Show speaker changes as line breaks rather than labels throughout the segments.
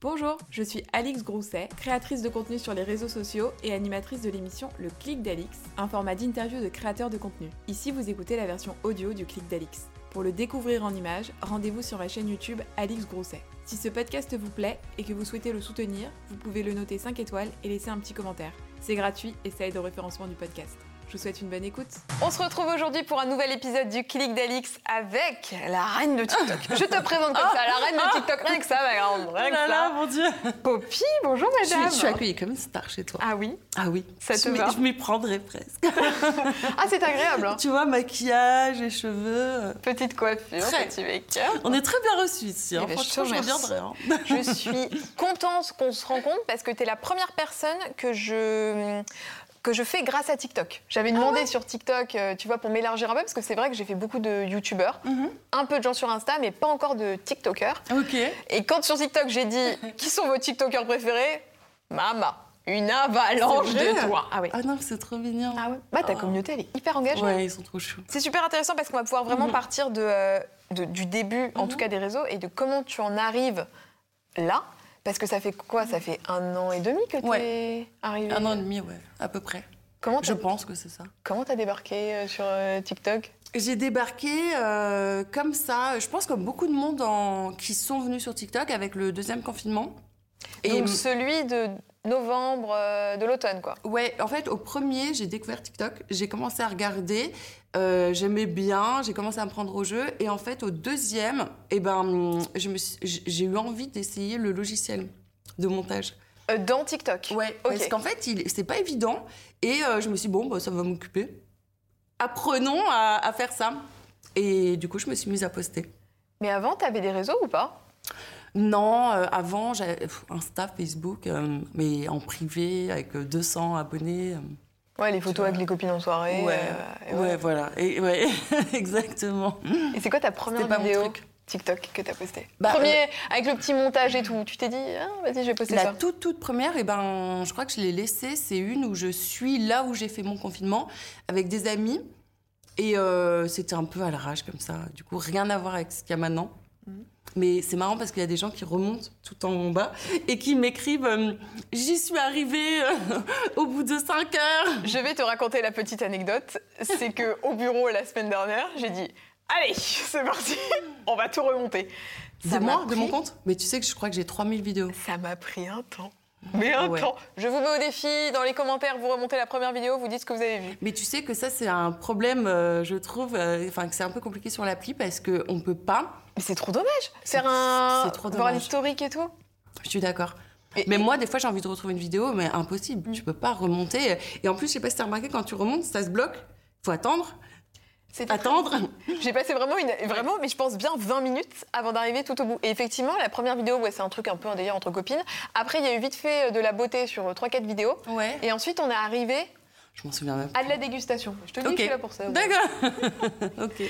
Bonjour, je suis Alix Grousset, créatrice de contenu sur les réseaux sociaux et animatrice de l'émission Le Clic d'Alix, un format d'interview de créateurs de contenu. Ici, vous écoutez la version audio du Clic d'Alix. Pour le découvrir en images, rendez-vous sur ma chaîne YouTube Alix Grousset. Si ce podcast vous plaît et que vous souhaitez le soutenir, vous pouvez le noter 5 étoiles et laisser un petit commentaire. C'est gratuit et ça aide au référencement du podcast. Je vous souhaite une bonne écoute.
On se retrouve aujourd'hui pour un nouvel épisode du Clic d'Alix avec la reine de TikTok. Je te présente comme ça, la reine de TikTok. Rien que ça, ma grande. Rien
Oh
que ça.
là, mon Dieu
Poppy, bonjour
je
madame.
je suis accueillie comme une star chez toi.
Ah oui
Ah oui.
Ça te
je m'y-
va
Je m'y prendrais presque.
Ah, c'est agréable. hein.
tu vois, maquillage et cheveux.
Petite coiffure,
Très.
petit make-up.
On est très bien reçus ici. hein.
Eh ben, je te
Franchement, je reviendrai. hein.
Je suis contente qu'on se rencontre parce que tu es la première personne que je que je fais grâce à TikTok. J'avais demandé sur TikTok, euh, tu vois, pour m'élargir un peu, parce que c'est vrai que j'ai fait beaucoup de YouTubeurs,
Mhm.
un peu de gens sur Insta, mais pas encore de TikTokers.
Ok.
Et quand sur TikTok j'ai dit qui sont vos TikTokers préférés, Mama, une avalanche de toi. Ah oui.
Ah non, c'est trop mignon.
Ah ouais. Bah ta
Oh.
communauté elle est hyper engagée.
Ouais, ils sont trop choux.
C'est super intéressant parce qu'on va pouvoir vraiment
Mhm.
partir de, euh, de- du début, en
Mhm.
tout cas des réseaux, et de comment tu en arrives là. Parce que ça fait quoi? Ça fait un an et demi que tu es
Ouais.
arrivé.
Un an et demi, ouais, à peu près.
Comment
Je pense que c'est ça.
comment t'as débarqué euh, sur euh, TikTok?
J'ai débarqué euh, comme ça, je pense comme beaucoup de monde en- qui sont venus sur TikTok avec le deuxième confinement.
Et
Et
donc celui de novembre euh, de l'automne, quoi.
Ouais, en fait, au premier, j'ai découvert TikTok. J'ai commencé à regarder. euh, J'aimais bien. J'ai commencé à me prendre au jeu. Et en fait, au deuxième, eh ben, j'ai eu envie d'essayer le logiciel de montage.
Euh, dans TikTok.
Ouais, parce qu'en fait, c'est pas évident. Et je me suis dit, bon, bah, ça va m'occuper. Apprenons à, à faire ça. Et du coup, je me suis mise à poster.
Mais avant, t'avais des réseaux ou pas?
Non, euh, avant, j'avais Insta, Facebook, euh, mais en privé, avec euh, 200 abonnés. euh.
Ouais, les photos avec les copines en soirée.
Ouais,
et
ouais,
ouais.
voilà. Et, ouais, exactement.
Et c'est quoi ta première
mon
vidéo
truc.
TikTok que t'as postée
Bah,
Premier, avec le petit montage et tout. Tu t'es dit, ah, vas-y, je vais poster
La
ça.
toute, toute première, et ben, je crois que je l'ai laissée. C'est une où je suis là où j'ai fait mon confinement avec des amis. Et euh, c'était un peu à l'arrache comme ça. Du coup, rien à voir avec ce qu'il y a maintenant. Mais c'est marrant parce qu'il y a des gens qui remontent tout en bas et qui m'écrivent euh, J'y suis arrivée euh, au bout de 5 heures.
Je vais te raconter la petite anecdote. C'est que au bureau la semaine dernière, j'ai dit, allez, c'est parti, on va tout remonter. Ça
De
m'a
moi, de mon compte? Mais tu sais que je crois que j'ai 3000 vidéos.
Ça m'a pris un temps. Mais un
Ouais.
temps. Je vous mets au défi. Dans les commentaires, vous remontez la première vidéo, vous dites ce que vous avez vu.
Mais tu sais que ça, c'est un problème, euh, je trouve, euh, enfin, que c'est un peu compliqué sur l'appli parce qu'on ne peut pas.
Mais c'est trop dommage. Faire un.
c'est trop
Voir
dommage.
l'historique et tout.
Je suis d'accord.
Et-
Mais
et-
moi, des fois, j'ai envie de retrouver une vidéo, mais impossible. Tu peux pas remonter. Et en plus, je sais pas si t'as remarqué, quand tu remontes, ça se bloque. Faut attendre, attendre.
J'ai passé vraiment, une, vraiment, mais je pense bien 20 minutes avant d'arriver tout au bout. Et effectivement, la première vidéo, ouais, c'est un truc un peu un délire entre copines. Après, il y a eu vite fait euh, de la beauté sur 3-4 vidéos.
Ouais.
Et ensuite, on est arrivé
Je m'en souviens même.
à de la dégustation. Je te dis,
Ok.
je suis là pour ça.
D'accord. ok.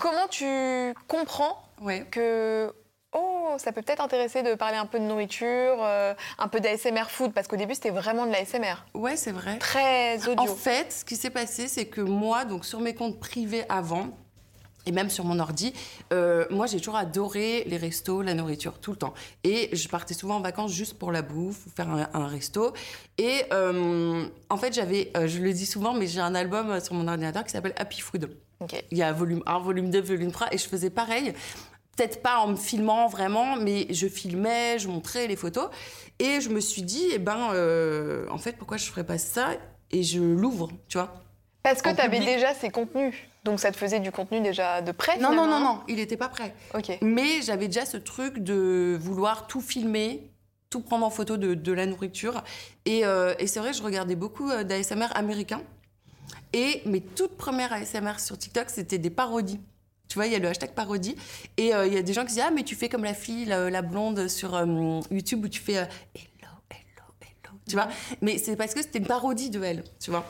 Comment tu comprends
Ouais.
que oh, ça peut peut-être intéresser de parler un peu de nourriture, euh, un peu d'ASMR food, parce qu'au début, c'était vraiment de l'ASMR.
Ouais, c'est vrai.
Très
En
audio.
fait, ce qui s'est passé, c'est que moi, donc sur mes comptes privés avant, et même sur mon ordi, euh, moi j'ai toujours adoré les restos, la nourriture, tout le temps. Et je partais souvent en vacances juste pour la bouffe, ou faire un, un resto. Et euh, en fait, j'avais, euh, je le dis souvent, mais j'ai un album sur mon ordinateur qui s'appelle Happy Food.
Ok.
Il y a volume 1, volume 2, volume 3, et je faisais pareil. Peut-être pas en me filmant vraiment, mais je filmais, je montrais les photos. Et je me suis dit, eh ben, euh, en fait, pourquoi je ferais pas ça Et je l'ouvre, tu vois.
Parce que tu avais
public.
déjà ces contenus. Donc ça te faisait du contenu déjà de près
Non, non, non,
finalement.
non, il n'était pas prêt.
Ok.
Mais j'avais déjà ce truc de vouloir tout filmer, tout prendre en photo de, de la nourriture. Et, euh, et c'est vrai, je regardais beaucoup euh, d'ASMR américains. Et mes toutes premières ASMR sur TikTok, c'était des parodies. Tu vois, il y a le hashtag parodie. Et euh, il y a des gens qui disent Ah, mais tu fais comme la fille, la, la blonde sur euh, YouTube où tu fais euh, Hello, hello, hello. Tu vois? Mais c'est parce que c'était une parodie de elle, tu vois?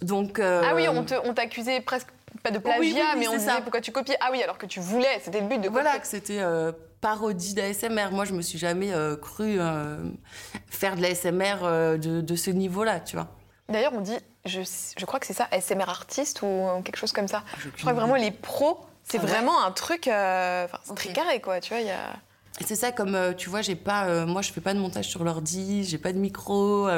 Donc.
Ah oui, on te- on t'accusait presque pas de plagiat,
Oui, oui, oui,
mais on disait
ça.
pourquoi tu copies. Ah oui, alors que tu voulais, c'était le but de
Voilà,
copier.
que c'était euh, parodie d'ASMR. Moi, je me suis jamais euh, cru euh, faire de l'ASMR de, de ce niveau-là, tu vois?
D'ailleurs, on dit, je, je crois que c'est ça, ASMR artiste ou quelque chose comme ça.
j'ai
Je crois que vraiment les pros, c'est
Ah ouais
vraiment un truc, euh, c'est
Ok.
très carré quoi, tu vois. il Y a...
c'est ça, comme euh, tu vois, j'ai pas, euh, moi je fais pas de montage sur l'ordi, j'ai pas de micro,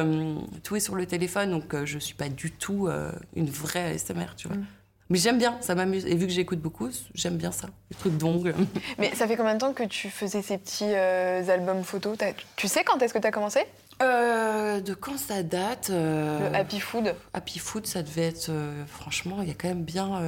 tout est sur le téléphone, donc je suis pas du tout une vraie ASMR, tu vois.
Mm.
Mais j'aime bien, ça m'amuse. Et vu que j'écoute beaucoup, j'aime bien ça, les trucs d'ongles.
Mais ça fait combien de temps que tu faisais ces petits albums photos Tu sais quand est-ce que tu as commencé?
Euh, de quand ça date euh,
Le Happy Food
Happy Food, ça devait être, euh, franchement, il y a quand même bien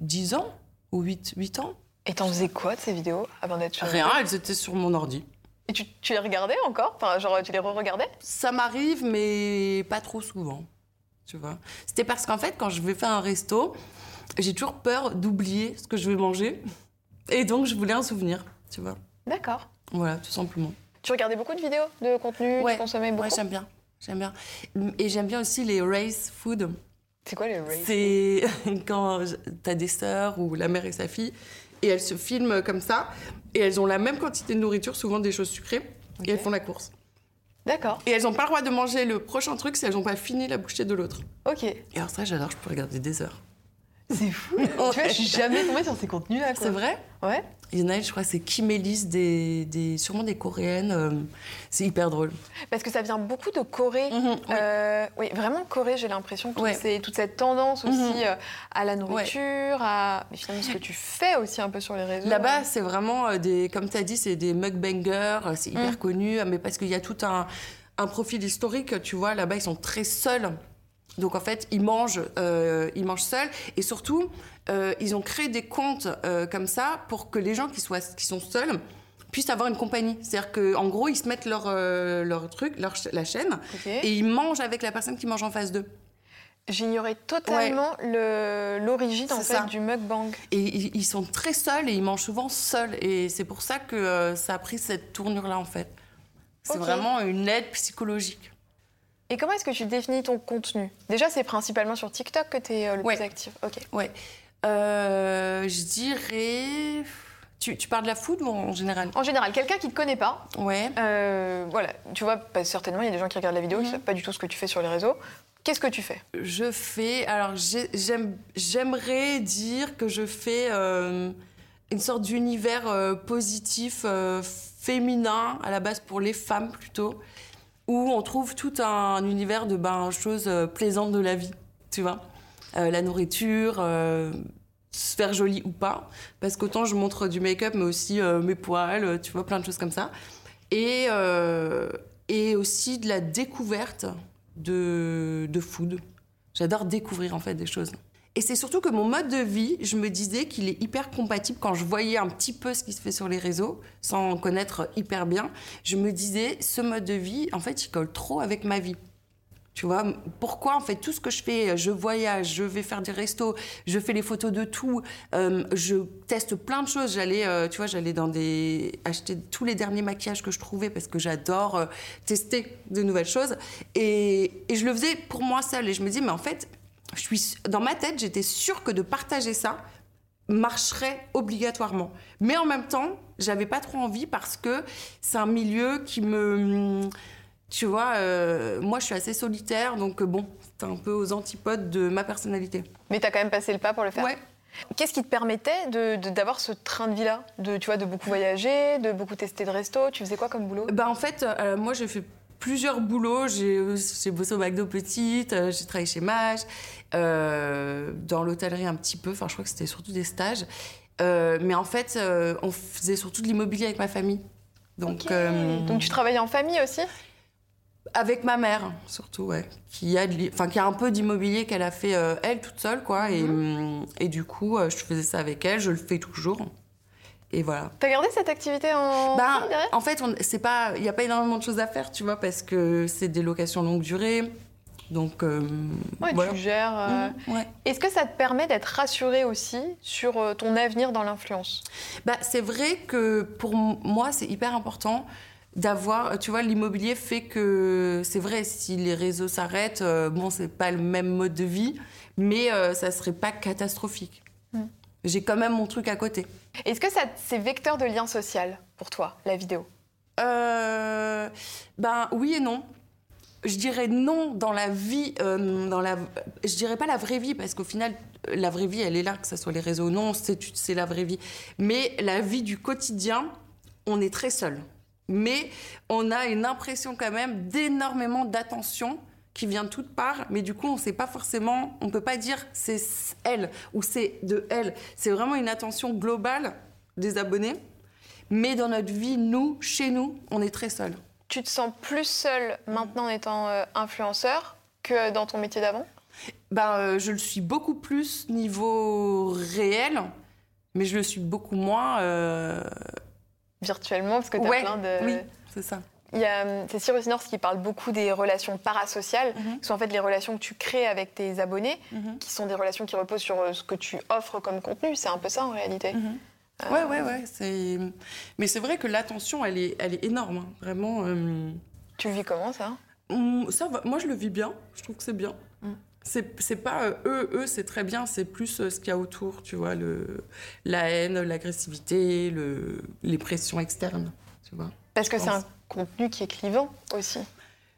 10 ans ou 8, 8 ans.
Et t'en faisais quoi de ces vidéos avant d'être sur
Rien, elles étaient sur mon ordi.
Et tu, tu les regardais encore? Enfin, genre, tu les re-regardais?
Ça m'arrive, mais pas trop souvent. Tu vois. C'était parce qu'en fait, quand je vais faire un resto, j'ai toujours peur d'oublier ce que je vais manger. Et donc, je voulais un souvenir, tu vois.
D'accord.
Voilà, tout simplement.
Tu regardais beaucoup de vidéos de contenu
Ouais.
Tu consommais beaucoup?
Ouais, j'aime bien. J'aime bien. Et j'aime bien aussi les race food.
C'est quoi les races
C'est quand t'as des sœurs ou la mère et sa fille, et elles se filment comme ça, et elles ont la même quantité de nourriture, souvent des choses sucrées, et elles font la course.
D'accord.
Et elles n'ont pas le droit de manger le prochain truc si elles n'ont pas fini la bouchée de l'autre.
Ok.
Et alors ça, j'adore, je peux regarder des heures.
C'est fou. tu vois, je suis jamais tombée sur ces contenus-là.
C'est vrai
Ouais.
Il y en a une, je crois, c'est Kim Ellis, des, des, sûrement des coréennes. euh, c'est hyper drôle.
Parce que ça vient beaucoup de Corée.
Mhm, oui.
Euh, oui, vraiment Corée, j'ai l'impression que
Ouais.
c'est toute cette tendance aussi
Mhm.
euh, à la nourriture, à mais finalement ce que tu fais aussi un peu sur les réseaux.
Là-bas, c'est vraiment des, comme tu as dit, c'est des mukbangers, c'est hyper
Mm.
connu, mais parce qu'il y a tout un, un profil historique, tu vois, là-bas, ils sont très seuls. Donc en fait, ils mangent, euh, ils mangent seuls, et surtout, euh, ils ont créé des comptes euh, comme ça pour que les gens qui, soient, qui sont seuls puissent avoir une compagnie. C'est-à-dire qu'en gros, ils se mettent leur, leur truc, leur, la chaîne, et ils mangent avec la personne qui mange en face d'eux.
J'ignorais totalement le- l'origine en fait
ça.
du mukbang.
Et ils, sont très seuls et ils mangent souvent seuls. Et c'est pour ça que ça a pris cette tournure-là, en fait. C'est vraiment une aide psychologique.
Et comment est-ce que tu définis ton contenu? Déjà, c'est principalement sur TikTok que tu es le
Ouais.
plus actif. Ok.
Ouais. Euh, je dirais. Tu, tu parles de la food ou en général?
En général, quelqu'un qui ne te connaît pas,
Ouais.
euh, voilà, tu vois, bah, certainement, il y a des gens qui regardent la vidéo qui ne
Mhm.
savent pas du tout ce que tu fais sur les réseaux. Qu'est-ce que tu fais?
Je fais. Alors, j'ai- j'aime- j'aimerais dire que je fais euh, une sorte d'univers euh, positif, euh, féminin, à la base pour les femmes plutôt, où on trouve tout un univers de ben, choses euh, plaisantes de la vie, tu vois. Euh, la nourriture, euh, se faire jolie ou pas, parce qu'autant je montre du make-up, mais aussi mes poils, tu vois, plein de choses comme ça. Et, et aussi de la découverte de, de food. J'adore découvrir en fait des choses. Et c'est surtout que mon mode de vie, je me disais qu'il est hyper compatible quand je voyais un petit peu ce qui se fait sur les réseaux, sans connaître hyper bien. Je me disais, ce mode de vie, en fait, il colle trop avec ma vie. Tu vois, pourquoi en fait tout ce que je fais, je voyage, je vais faire des restos, je fais les photos de tout, euh, je teste plein de choses. J'allais, euh, tu vois, j'allais dans des acheter tous les derniers maquillages que je trouvais parce que j'adore euh, tester de nouvelles choses. Et, et je le faisais pour moi seule. Et je me dis, mais en fait, je suis dans ma tête, j'étais sûre que de partager ça marcherait obligatoirement. Mais en même temps, j'avais pas trop envie parce que c'est un milieu qui me tu vois, euh, moi je suis assez solitaire, donc euh, bon, c'est un peu aux antipodes de ma personnalité.
Mais tu as quand même passé le pas pour le faire.
Ouais.
Qu'est-ce qui te permettait de- de- d'avoir ce train de vie-là? De, tu vois, de beaucoup voyager, de beaucoup tester de resto? Tu faisais quoi comme boulot?
Bah en fait, euh, moi j'ai fait plusieurs boulots. J'ai euh, j'ai bossé au McDo petite, euh, j'ai travaillé chez Mage, euh, dans l'hôtellerie un petit peu. Enfin, je crois que c'était surtout des stages. Euh, mais en fait, euh, on faisait surtout de l'immobilier avec ma famille. Donc,
Donc tu travaillais en famille aussi?
Avec ma mère, surtout, ouais. Qui a, enfin, qui a un peu d'immobilier qu'elle a fait elle toute seule, quoi. Et, hum, et du coup, je faisais ça avec elle, je le fais toujours. Et voilà.
T'as gardé cette activité en
Bah, en fait, c'est pas, il n'y a pas énormément de choses à faire, tu vois, parce que c'est des locations longue durée. Donc, euh,
Ouais,
voilà.
tu gères. euh.
Ouais.
Est-ce que ça te permet d'être rassurée aussi sur euh, ton avenir dans l'influence?
Bah, c'est vrai que pour moi, c'est hyper important d'avoir, tu vois, l'immobilier fait que c'est vrai, si les réseaux s'arrêtent, bon, c'est pas le même mode de vie, mais ça serait pas catastrophique.
Mm.
J'ai quand même mon truc à côté.
Est-ce que c'est vecteur de lien social pour toi, la vidéo?
Euh, ben oui et non. Je dirais non dans la vie, euh, dans la, je dirais pas la vraie vie parce qu'au final, la vraie vie, elle est là, que ce soit les réseaux non, c'est c'est la vraie vie. Mais la vie du quotidien, on est très seul. Mais on a une impression quand même d'énormément d'attention qui vient de toutes parts, mais du coup, on sait pas forcément, on peut pas dire c'est elle ou c'est de elle. C'est vraiment une attention globale des abonnés. Mais dans notre vie, nous, chez nous, on est très seul.
Tu te sens plus seul maintenant en étant euh, influenceur que dans ton métier d'avant?
Ben, euh, Je le suis beaucoup plus niveau réel, mais je le suis beaucoup moins. euh,
virtuellement parce que tu as
Ouais,
plein de.
Oui, c'est ça.
Hum, c'est Cyrus North qui parle beaucoup des relations parasociales,
Mhm.
qui sont en fait les relations que tu crées avec tes abonnés,
Mhm.
qui sont des relations qui reposent sur euh, ce que tu offres comme contenu. C'est un peu ça en réalité.
Mhm.
Euh,
Ouais, ouais, ouais. C'est... Mais c'est vrai que l'attention, elle est, elle est énorme. hein. Vraiment. euh,
Tu le vis comment ça?
Hum, Ça va. Moi, je le vis bien. Je trouve que c'est bien.
Mm.
C'est, pas euh, eux, eux, c'est très bien. C'est plus euh, ce qu'il y a autour, tu vois, le, la haine, l'agressivité, le, les pressions externes, tu vois.
Parce que c'est un contenu qui est clivant aussi.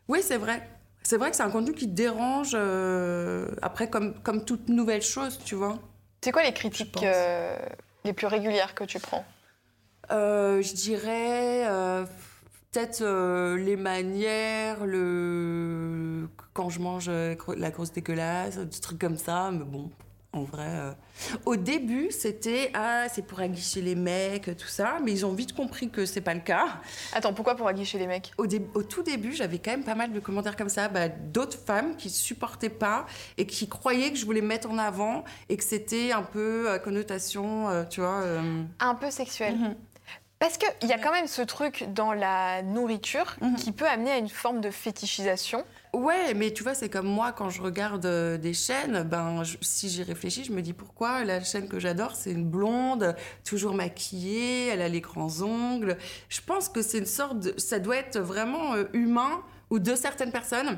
Oui, c'est vrai. C'est vrai que c'est un contenu qui dérange. euh, après, comme, comme toute nouvelle chose, tu vois.
C'est quoi les critiques euh, les plus régulières que tu prends?
Euh, je dirais peut-être les manières, le quand je mange la grosse dégueulasse, des trucs comme ça. Mais bon, en vrai, euh, au début c'était ah c'est pour aguicher les mecs, tout ça. Mais ils ont vite compris que c'est pas le cas.
Attends, pourquoi pour aguicher les mecs?
Au, dé- au tout début, j'avais quand même pas mal de commentaires comme ça, bah, d'autres femmes qui supportaient pas et qui croyaient que je voulais me mettre en avant et que c'était un peu à connotation, euh, tu vois. euh,
Un peu sexuel.
Mhm.
Parce qu'il y a quand même ce truc dans la nourriture
Mhm.
qui peut amener à une forme de fétichisation.
Ouais, mais tu vois, c'est comme moi quand je regarde euh, des chaînes, ben je- si j'y réfléchis, je me dis pourquoi la chaîne que j'adore, c'est une blonde, toujours maquillée, elle a les grands ongles. Je pense que c'est une sorte de, ça doit être vraiment euh, humain ou de certaines personnes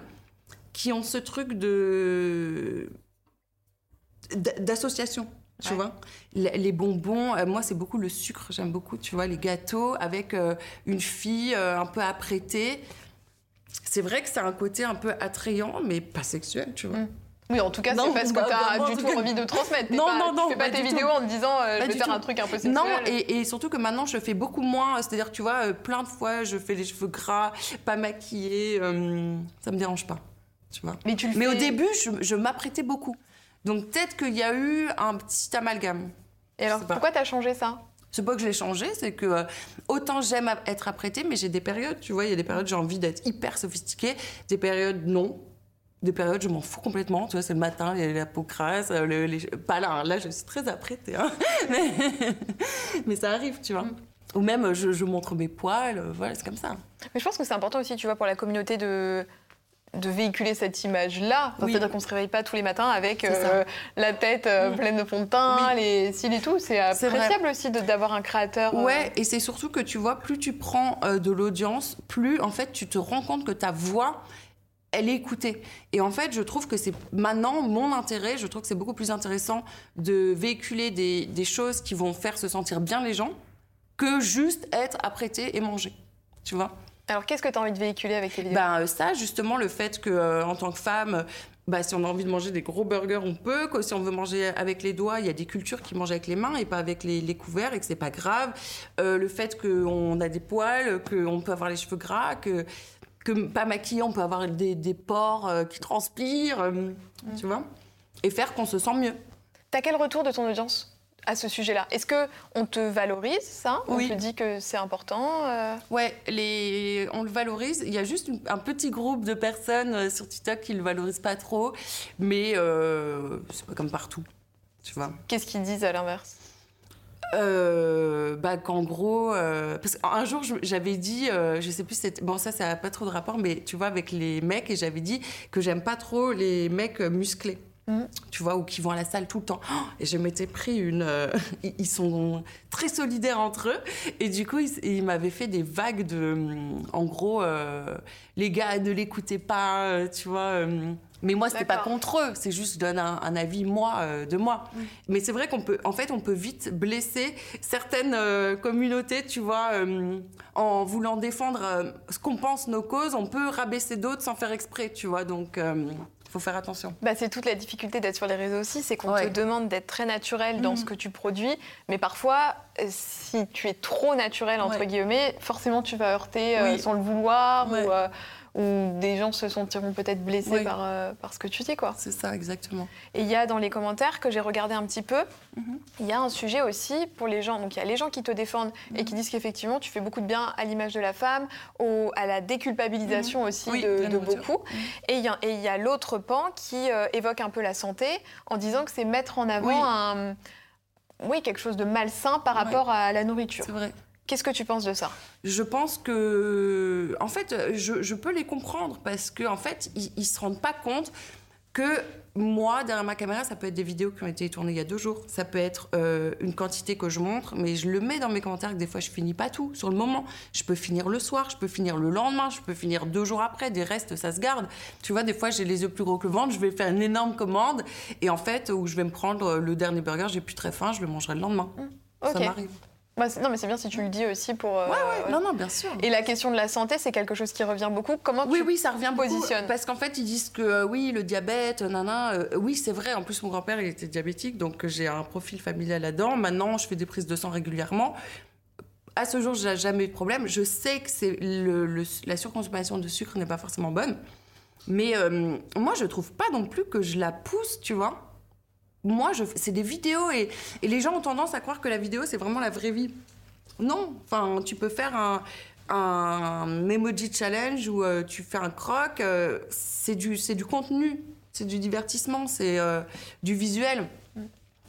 qui ont ce truc de d'association. Tu
Ouais.
vois, les bonbons, euh, moi c'est beaucoup le sucre, j'aime beaucoup, tu vois, les gâteaux avec euh, une fille euh, un peu apprêtée. C'est vrai que c'est un côté un peu attrayant, mais pas sexuel, tu vois.
Mm. Oui, en tout cas, c'est pas ce que
bah,
tu as
bah,
du
tout cas-
envie de transmettre.
Non,
pas-
non, non,
Tu fais pas
pas
tes vidéos
tout.
en te disant euh, je vais faire
tout.
un truc un peu sexuel.
Non, et, et surtout que maintenant je fais beaucoup moins, c'est-à-dire tu vois, euh, plein de fois je fais les cheveux gras, pas maquillée, euh, ça me dérange pas, tu vois.
Mais tu le
Mais au début, je, je m'apprêtais beaucoup. Donc peut-être qu'il y a eu un petit amalgame.
Et alors, pourquoi t'as changé ça?
C'est pas que je l'ai changé, c'est que euh, autant j'aime être apprêtée, mais j'ai des périodes, tu vois, il y a des périodes j'ai envie d'être hyper sophistiquée, des périodes non. Des périodes, je m'en fous complètement. Tu vois, c'est le matin, il y a la peau crasse. euh, le- les- Pas là, hein, là, je suis très apprêtée. hein. Mais... mais ça arrive, tu vois. Ou même, je, je montre mes poils. euh, Voilà, c'est comme ça.
Mais je pense que c'est important aussi, tu vois, pour la communauté de de véhiculer cette image-là. Enfin,
Oui.
C'est-à-dire qu'on se réveille pas tous les matins avec euh, la tête euh, pleine de fond de teint,
Oui.
les cils et tout. C'est appréciable aussi de- d'avoir un créateur. euh,
Ouais, et c'est surtout que tu vois, plus tu prends de l'audience, plus en fait tu te rends compte que ta voix, elle est écoutée. Et en fait, je trouve que c'est maintenant mon intérêt, je trouve que c'est beaucoup plus intéressant de véhiculer des, des choses qui vont faire se sentir bien les gens que juste être apprêté et manger. Tu vois?
Alors, qu'est-ce que tu as envie de véhiculer avec tes vidéos
ben, ça, justement, le fait que euh, en tant que femme, bah, si on a envie de manger des gros burgers, on peut. Que si on veut manger avec les doigts, il y a des cultures qui mangent avec les mains et pas avec les, les couverts et que c'est pas grave. Euh, le fait qu'on a des poils, qu'on peut avoir les cheveux gras, que, que pas maquillé, on peut avoir des, des pores euh, qui transpirent, euh, tu vois Et faire qu'on se sent mieux.
T'as quel retour de ton audience? À ce sujet-là Est-ce que on te valorise ça? On
Oui.
te dit que c'est important euh?
Ouais, les... on le valorise. Il y a juste un petit groupe de personnes euh, sur TikTok qui le valorisent pas trop, mais euh, c'est pas comme partout, tu vois.
Qu'est-ce qu'ils disent à l'inverse?
Euh, bah qu'en gros, euh, parce qu'un jour j'avais dit, euh, je sais plus, bon ça ça a pas trop de rapport, mais tu vois avec les mecs et j'avais dit que j'aime pas trop les mecs musclés.
Mhm.
Tu vois, ou qui vont à la salle tout le temps. Oh, et je m'étais pris une. euh, ils sont très solidaires entre eux. Et du coup, ils, ils m'avaient fait des vagues de. hum, En gros, euh, les gars, ne l'écoutez pas, euh, tu vois. euh, mais moi, c'était pas contre eux. C'est juste, je donne un, un avis, moi, euh, de moi. Mais c'est vrai qu'on peut, en fait, on peut vite blesser certaines euh, communautés, tu vois, euh, en voulant défendre ce qu'on pense, nos causes. On peut rabaisser d'autres sans faire exprès, tu vois. Donc, faut faire attention.
Bah, c'est toute la difficulté d'être sur les réseaux aussi, c'est qu'on
Ouais.
te demande d'être très naturel dans
Mhm.
ce que tu produis, mais parfois, euh, si tu es trop naturel, entre
Ouais.
guillemets, forcément tu vas heurter euh,
Oui.
sans le vouloir,
Ouais.
ou, euh, ou des gens se sentiront peut-être blessés par, euh, par ce que tu dis. quoi.
C'est ça, exactement.
Et il y a dans les commentaires que j'ai regardé un petit peu,
Mhm.
il y a un sujet aussi pour les gens. Donc il y a les gens qui te défendent et
Mhm.
qui disent qu'effectivement tu fais beaucoup de bien à l'image de la femme, au- à la déculpabilisation aussi
Oui,
de, beaucoup.
Mhm.
Et il y a, l'autre pan qui euh, évoque un peu la santé en disant que c'est mettre en avant
Oui.
un, oui, quelque chose de malsain par
Ouais.
rapport à la nourriture.
C'est vrai.
Qu'est-ce que tu penses de ça?
Je pense que, en fait, je, je peux les comprendre parce qu'en en fait, ils, ils se rendent pas compte que moi, derrière ma caméra, ça peut être des vidéos qui ont été tournées il y a deux jours. Ça peut être euh, une quantité que je montre, mais je le mets dans mes commentaires que des fois je finis pas tout sur le moment. Je peux finir le soir, je peux finir le lendemain, je peux finir deux jours après. Des restes, ça se garde. Tu vois, des fois j'ai les yeux plus gros que le ventre, je vais faire une énorme commande et en fait, où je vais me prendre le dernier burger, j'ai plus très faim, je le mangerai le lendemain. Ça
Ok.
m'arrive.
Bah, Non, mais c'est bien si tu le dis aussi pour. euh, ouais.
Non, non, bien sûr.
Et la question de la santé, c'est quelque chose qui revient beaucoup. Comment
Oui,
tu
oui, ça revient beaucoup.
positionnes
Parce qu'en fait, ils disent que euh, oui, le diabète, nana. euh, oui, c'est vrai. En plus, mon grand-père, il était diabétique, donc euh, j'ai un profil familial là-dedans. Maintenant, je fais des prises de sang régulièrement. À ce jour, j'ai jamais eu de problème. Je sais que c'est le, le- la surconsommation de sucre n'est pas forcément bonne, mais moi, je trouve pas non plus que je la pousse, tu vois. Moi, je, c'est des vidéos et, et les gens ont tendance à croire que la vidéo, c'est vraiment la vraie vie. Non, enfin, tu peux faire un, un emoji challenge où euh, tu fais un croc, euh, c'est du, contenu, c'est du divertissement, c'est euh, du visuel.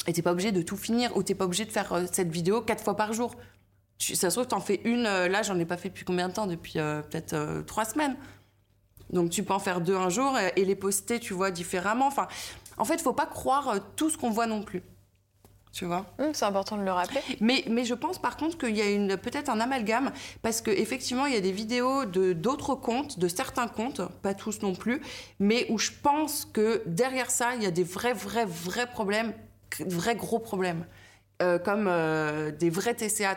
Et t'es pas obligé de tout finir, ou t'es pas obligé de faire euh, cette vidéo quatre fois par jour. Tu, ça se trouve, t'en fais une, là, j'en ai pas fait depuis combien de temps? Depuis peut-être trois semaines. Donc tu peux en faire deux un jour et, et les poster, tu vois, différemment. Enfin, en fait, faut pas croire euh, tout ce qu'on voit non plus. Tu vois?
Hum, C'est important de le rappeler.
mais, mais je pense par contre qu'il y a une, peut-être un amalgame, parce qu'effectivement, il y a des vidéos de d'autres comptes, de certains comptes, pas tous non plus, mais où je pense que derrière ça, il y a des vrais, vrais, vrais problèmes, vrais gros problèmes, Euh, comme euh, des vrais TCA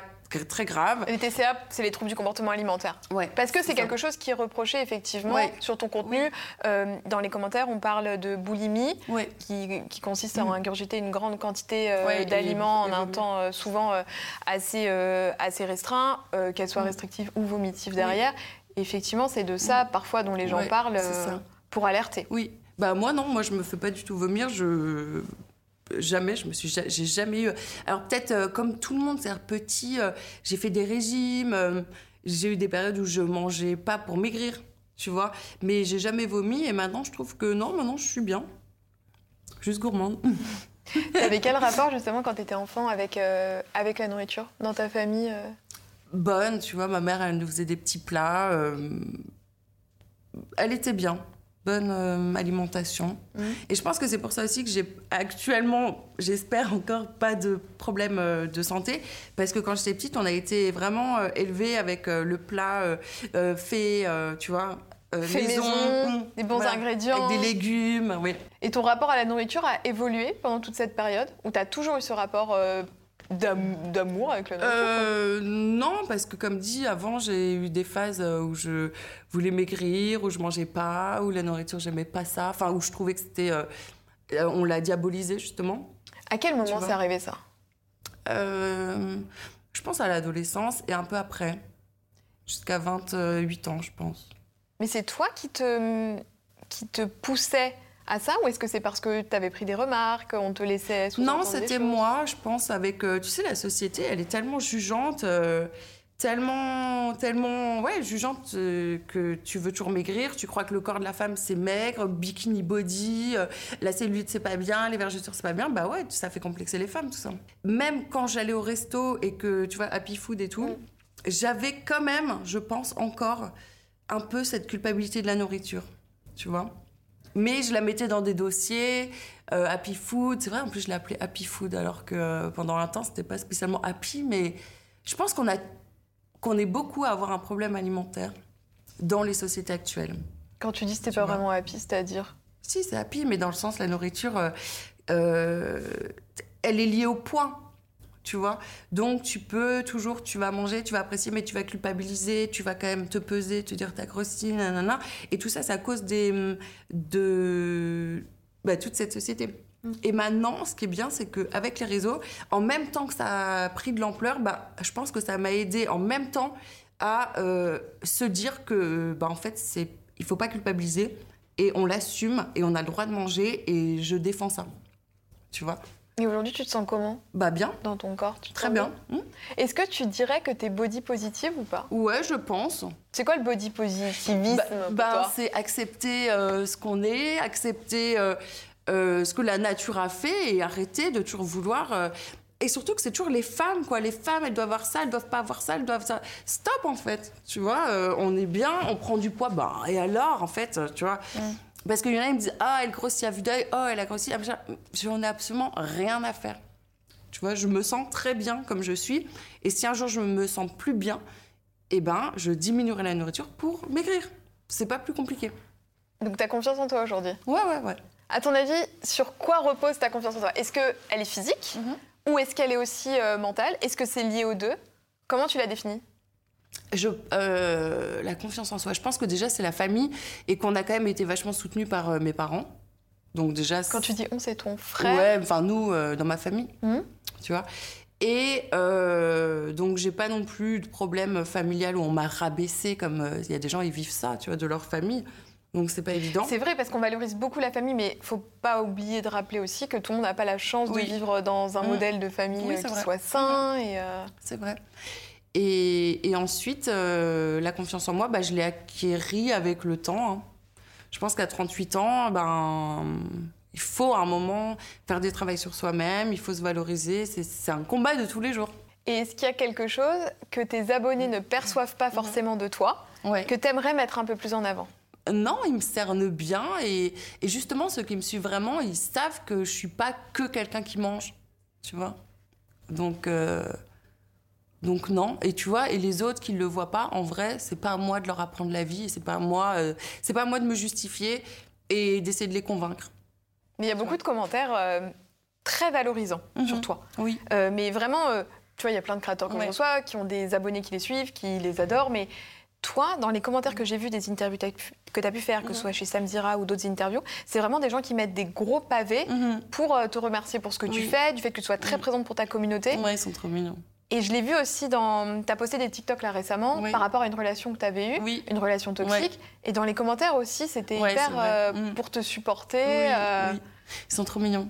très graves.
Les TCA, c'est les troubles du comportement alimentaire.
Ouais,
Parce que c'est quelque chose qui est reproché effectivement
Ouais.
sur ton contenu. Euh, dans les commentaires, on parle de boulimie, qui, qui consiste à
Mm.
ingurgiter une grande quantité euh,
Ouais,
d'aliments en un temps euh, souvent assez, assez restreint, qu'elle soit
Mm.
restrictive ou vomitive derrière. Effectivement, c'est de ça parfois dont les gens parlent pour alerter.
Oui. Bah moi non, moi je me fais pas du tout vomir, je jamais, je me suis ja- j'ai jamais eu Alors peut-être euh, comme tout le monde, c'est-à-dire petit, euh, j'ai fait des régimes, euh, j'ai eu des périodes où je mangeais pas pour maigrir, tu vois, mais j'ai jamais vomi et maintenant je trouve que non, maintenant je suis bien. Juste gourmande.
T'avais quel rapport justement quand t'étais enfant avec, avec la nourriture dans ta famille
Bonne, tu vois, ma mère elle nous faisait des petits plats, elle était bien. Bonne euh, alimentation.
Mhm.
Et je pense que c'est pour ça aussi que j'ai actuellement, j'espère encore pas de problème euh, de santé, parce que quand j'étais petite, on a été vraiment euh, élevés avec le plat fait, tu vois,
Fait maison,
mmh,
des bons
voilà,
ingrédients.
avec des légumes, oui.
Et ton rapport à la nourriture a évolué pendant toute cette période Ou t'as toujours eu ce rapport d'amour avec la nourriture quoi
Euh, non, parce que comme dit, avant, j'ai eu des phases euh, où je voulais maigrir, où je mangeais pas, où la nourriture, j'aimais pas ça, enfin, où je trouvais que c'était. euh, on l'a diabolisé, justement.
À quel moment c'est arrivé ça?
Euh, je pense à l'adolescence et un peu après, jusqu'à 28 ans, je pense.
Mais c'est toi qui te, qui te poussais à ça Ou est-ce que c'est parce que t'avais pris des remarques, on te laissait sous
Non, c'était moi, je pense, avec. euh, tu sais, la société, elle est tellement jugeante. euh, Tellement, tellement, ouais, jugeante euh, que tu veux toujours maigrir, tu crois que le corps de la femme c'est maigre, bikini body, euh, la cellulite c'est pas bien, les vergetures c'est pas bien, bah ouais, ça fait complexer les femmes tout ça. Même quand j'allais au resto et que tu vois Happy Food et tout,
Mm.
j'avais quand même, je pense encore, un peu cette culpabilité de la nourriture, tu vois. Mais je la mettais dans des dossiers, euh, Happy Food, c'est vrai, en plus je l'appelais Happy Food alors que euh, pendant un temps c'était pas spécialement Happy, mais je pense qu'on a qu'on est beaucoup à avoir un problème alimentaire dans les sociétés actuelles.
Quand tu dis que c'était pas
vois.
vraiment happy, c'est-à-dire
Si, c'est happy, mais dans le sens, la nourriture, euh, euh, elle est liée au poids. Tu vois. Donc tu peux toujours, tu vas manger, tu vas apprécier, mais tu vas culpabiliser, tu vas quand même te peser, te dire t'as grossi, nanana. Et tout ça, c'est à cause des, de bah, toute cette société.
Mm.
Et maintenant, ce qui est bien, c'est qu'avec les réseaux, en même temps que ça a pris de l'ampleur, bah, je pense que ça m'a aidé en même temps à euh, se dire que, bah, en fait, c'est, il faut pas culpabiliser et on l'assume et on a le droit de manger et je défends ça. Tu vois?
Et aujourd'hui, tu te sens comment
Bah bien,
dans ton corps tu te
très
sens
bien. Hmm
Est-ce que tu dirais que t'es body positive ou pas
Ouais, je pense.
C'est quoi le body positivisme
Bah, bah, c'est accepter euh, ce qu'on est, accepter euh, euh, ce que la nature a fait et arrêter de toujours vouloir. et surtout que c'est toujours les femmes, quoi. Les femmes, elles doivent avoir ça, elles doivent pas avoir ça, elles doivent ça. Stop, en fait. Tu vois, euh, on est bien, on prend du poids, bah, et alors, en fait, tu vois.
Mm.
Parce qu'il y en a, ils me disent, ah, elle grossit à vue d'œil, oh, elle a grossi. ah, machin. J'en ai absolument rien à faire. Tu vois, je me sens très bien comme je suis. Et si un jour je me sens plus bien, eh ben, je diminuerai la nourriture pour maigrir. C'est pas plus compliqué.
Donc t'as confiance en toi aujourd'hui?
Ouais, ouais, ouais.
À ton avis, sur quoi repose ta confiance en toi? Est-ce qu'elle est physique?
Mhm.
ou est-ce qu'elle est aussi euh, mentale? Est-ce que c'est lié aux deux? Comment tu la définis?
Je, euh, la confiance en soi, je pense que déjà c'est la famille et qu'on a quand même été vachement soutenus par euh, mes parents. Donc déjà,
Quand tu dis on, c'est ton frère
Ouais, enfin nous, euh, dans ma famille,
Mhm.
tu vois. Et donc j'ai pas non plus de problème familial où on m'a rabaissé comme il y a des gens ils vivent ça, tu vois, de leur famille. Donc c'est pas évident.
C'est vrai parce qu'on valorise beaucoup la famille, mais faut pas oublier de rappeler aussi que tout le monde n'a pas la chance
Oui.
de vivre dans un
Mm.
modèle de famille
Oui,
qui
vrai.
soit sain et
C'est vrai. Et, et ensuite, euh, la confiance en moi, bah, je l'ai acquérie avec le temps. hein. Je pense qu'à 38 ans, ben, il faut à un moment faire des travaux sur soi-même, il faut se valoriser. C'est- C'est un combat de tous les jours.
Et est-ce qu'il y a quelque chose que tes abonnés ne perçoivent pas forcément de toi,
Ouais.
que tu aimerais mettre un peu plus en avant?
Non, ils me cernent bien. Et, et justement, ceux qui me suivent vraiment, ils savent que je suis pas que quelqu'un qui mange. Tu vois? Donc. euh, Donc non, et tu vois, et les autres qui ne le voient pas, en vrai, c'est pas à moi de leur apprendre la vie, et c'est pas à moi, euh, c'est pas à moi de me justifier et d'essayer de les convaincre.
Mais il y a beaucoup de commentaires euh, très valorisants
Mhm.
sur toi.
Oui.
Euh, mais vraiment, tu vois, il y a plein de créateurs je
Ouais.
reçois qui ont des abonnés qui les suivent, qui les adorent. Mais toi, dans les commentaires que j'ai vus des interviews que tu as pu faire, que ce
Mhm.
soit chez Samzira ou d'autres interviews, c'est vraiment des gens qui mettent des gros pavés pour euh, te remercier pour ce que tu fais, du fait que tu sois très
Mhm.
présente pour ta communauté.
Ouais, ils sont trop mignons.
Et je l'ai vu aussi dans. Tu as posté des TikTok là récemment
Oui.
par rapport à une relation que tu avais eue,
Oui.
une relation toxique. Et dans les commentaires aussi, c'était
Ouais,
hyper
c'est
euh,
Mhm.
pour te supporter.
Oui,
euh.
Ils sont trop mignons.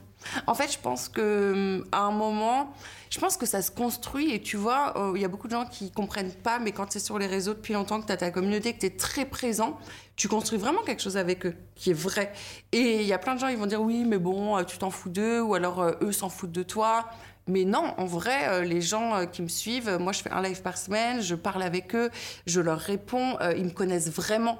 En fait, je pense que hum, à un moment, je pense que ça se construit et tu vois, euh, il y a beaucoup de gens qui comprennent pas, mais quand tu es sur les réseaux depuis longtemps, que tu as ta communauté, que tu es très présent, tu construis vraiment quelque chose avec eux qui est vrai. Et il y a plein de gens, ils vont dire oui, mais bon, tu t'en fous d'eux, ou alors euh, eux s'en foutent de toi. Mais non, en vrai, euh, les gens euh, qui me suivent, moi je fais un live par semaine, je parle avec eux, je leur réponds, euh, ils me connaissent vraiment.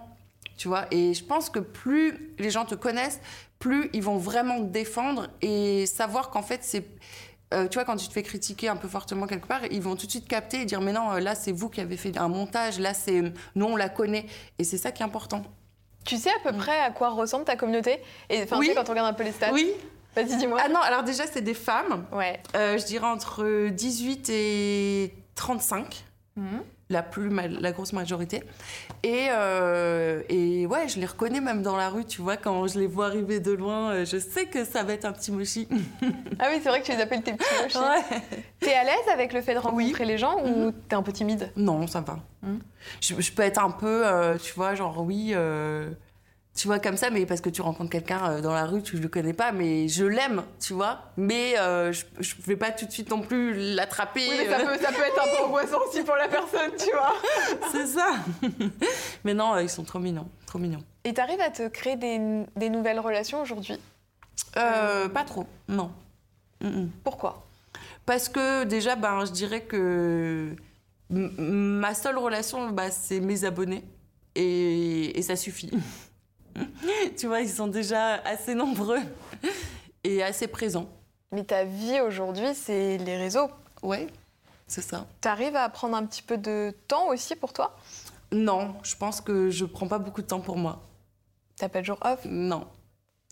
Tu vois, et je pense que plus les gens te connaissent, plus ils vont vraiment te défendre et savoir qu'en fait, c'est. euh, tu vois, quand tu te fais critiquer un peu fortement quelque part, ils vont tout de suite capter et dire Mais non, là, c'est vous qui avez fait un montage, là, c'est. Nous, on la connaît. Et c'est ça qui est important.
Tu sais à peu près à quoi ressemble ta communauté? Et enfin,
Mm. Oui.
tu sais, quand on regarde un peu les stats?
Oui.
Vas-y, dis-moi.
Ah non, alors déjà, c'est des femmes,
Ouais.
euh, je dirais entre 18 et 35.
Mhm.
la plus la grosse majorité et euh, et ouais je les reconnais même dans la rue tu vois quand je les vois arriver de loin euh, je sais que ça va être un petit mochi
Ah oui, c'est vrai que tu les appelles tes petits mochis.
ouais.
T'es à l'aise avec le fait de rencontrer les gens ou t'es un peu timide?
Non ça va
Mhm.
je, je peux être un peu euh, tu vois genre oui euh, tu vois comme ça mais parce que tu rencontres quelqu'un euh, dans la rue tu le connais pas mais je l'aime tu vois mais euh, je, je vais pas tout de suite non plus l'attraper
Oui, mais ça
euh,
peut, ça peut être un peu angoissant aussi pour la personne, tu vois.
c'est ça mais non ils sont trop mignons trop mignons
Et t'arrives à te créer des, des nouvelles relations aujourd'hui?
Euh, pas trop non.
Pourquoi?
Parce que déjà, ben, je dirais que ma seule relation, bah, c'est mes abonnés. Et, et ça suffit. tu vois, ils sont déjà assez nombreux et assez présents.
Mais ta vie aujourd'hui, c'est les réseaux.
Ouais, c'est ça.
T'arrives à prendre un petit peu de temps aussi pour toi?
Non, je pense que je prends pas beaucoup de temps pour moi.
T'as pas de jour off?
Non.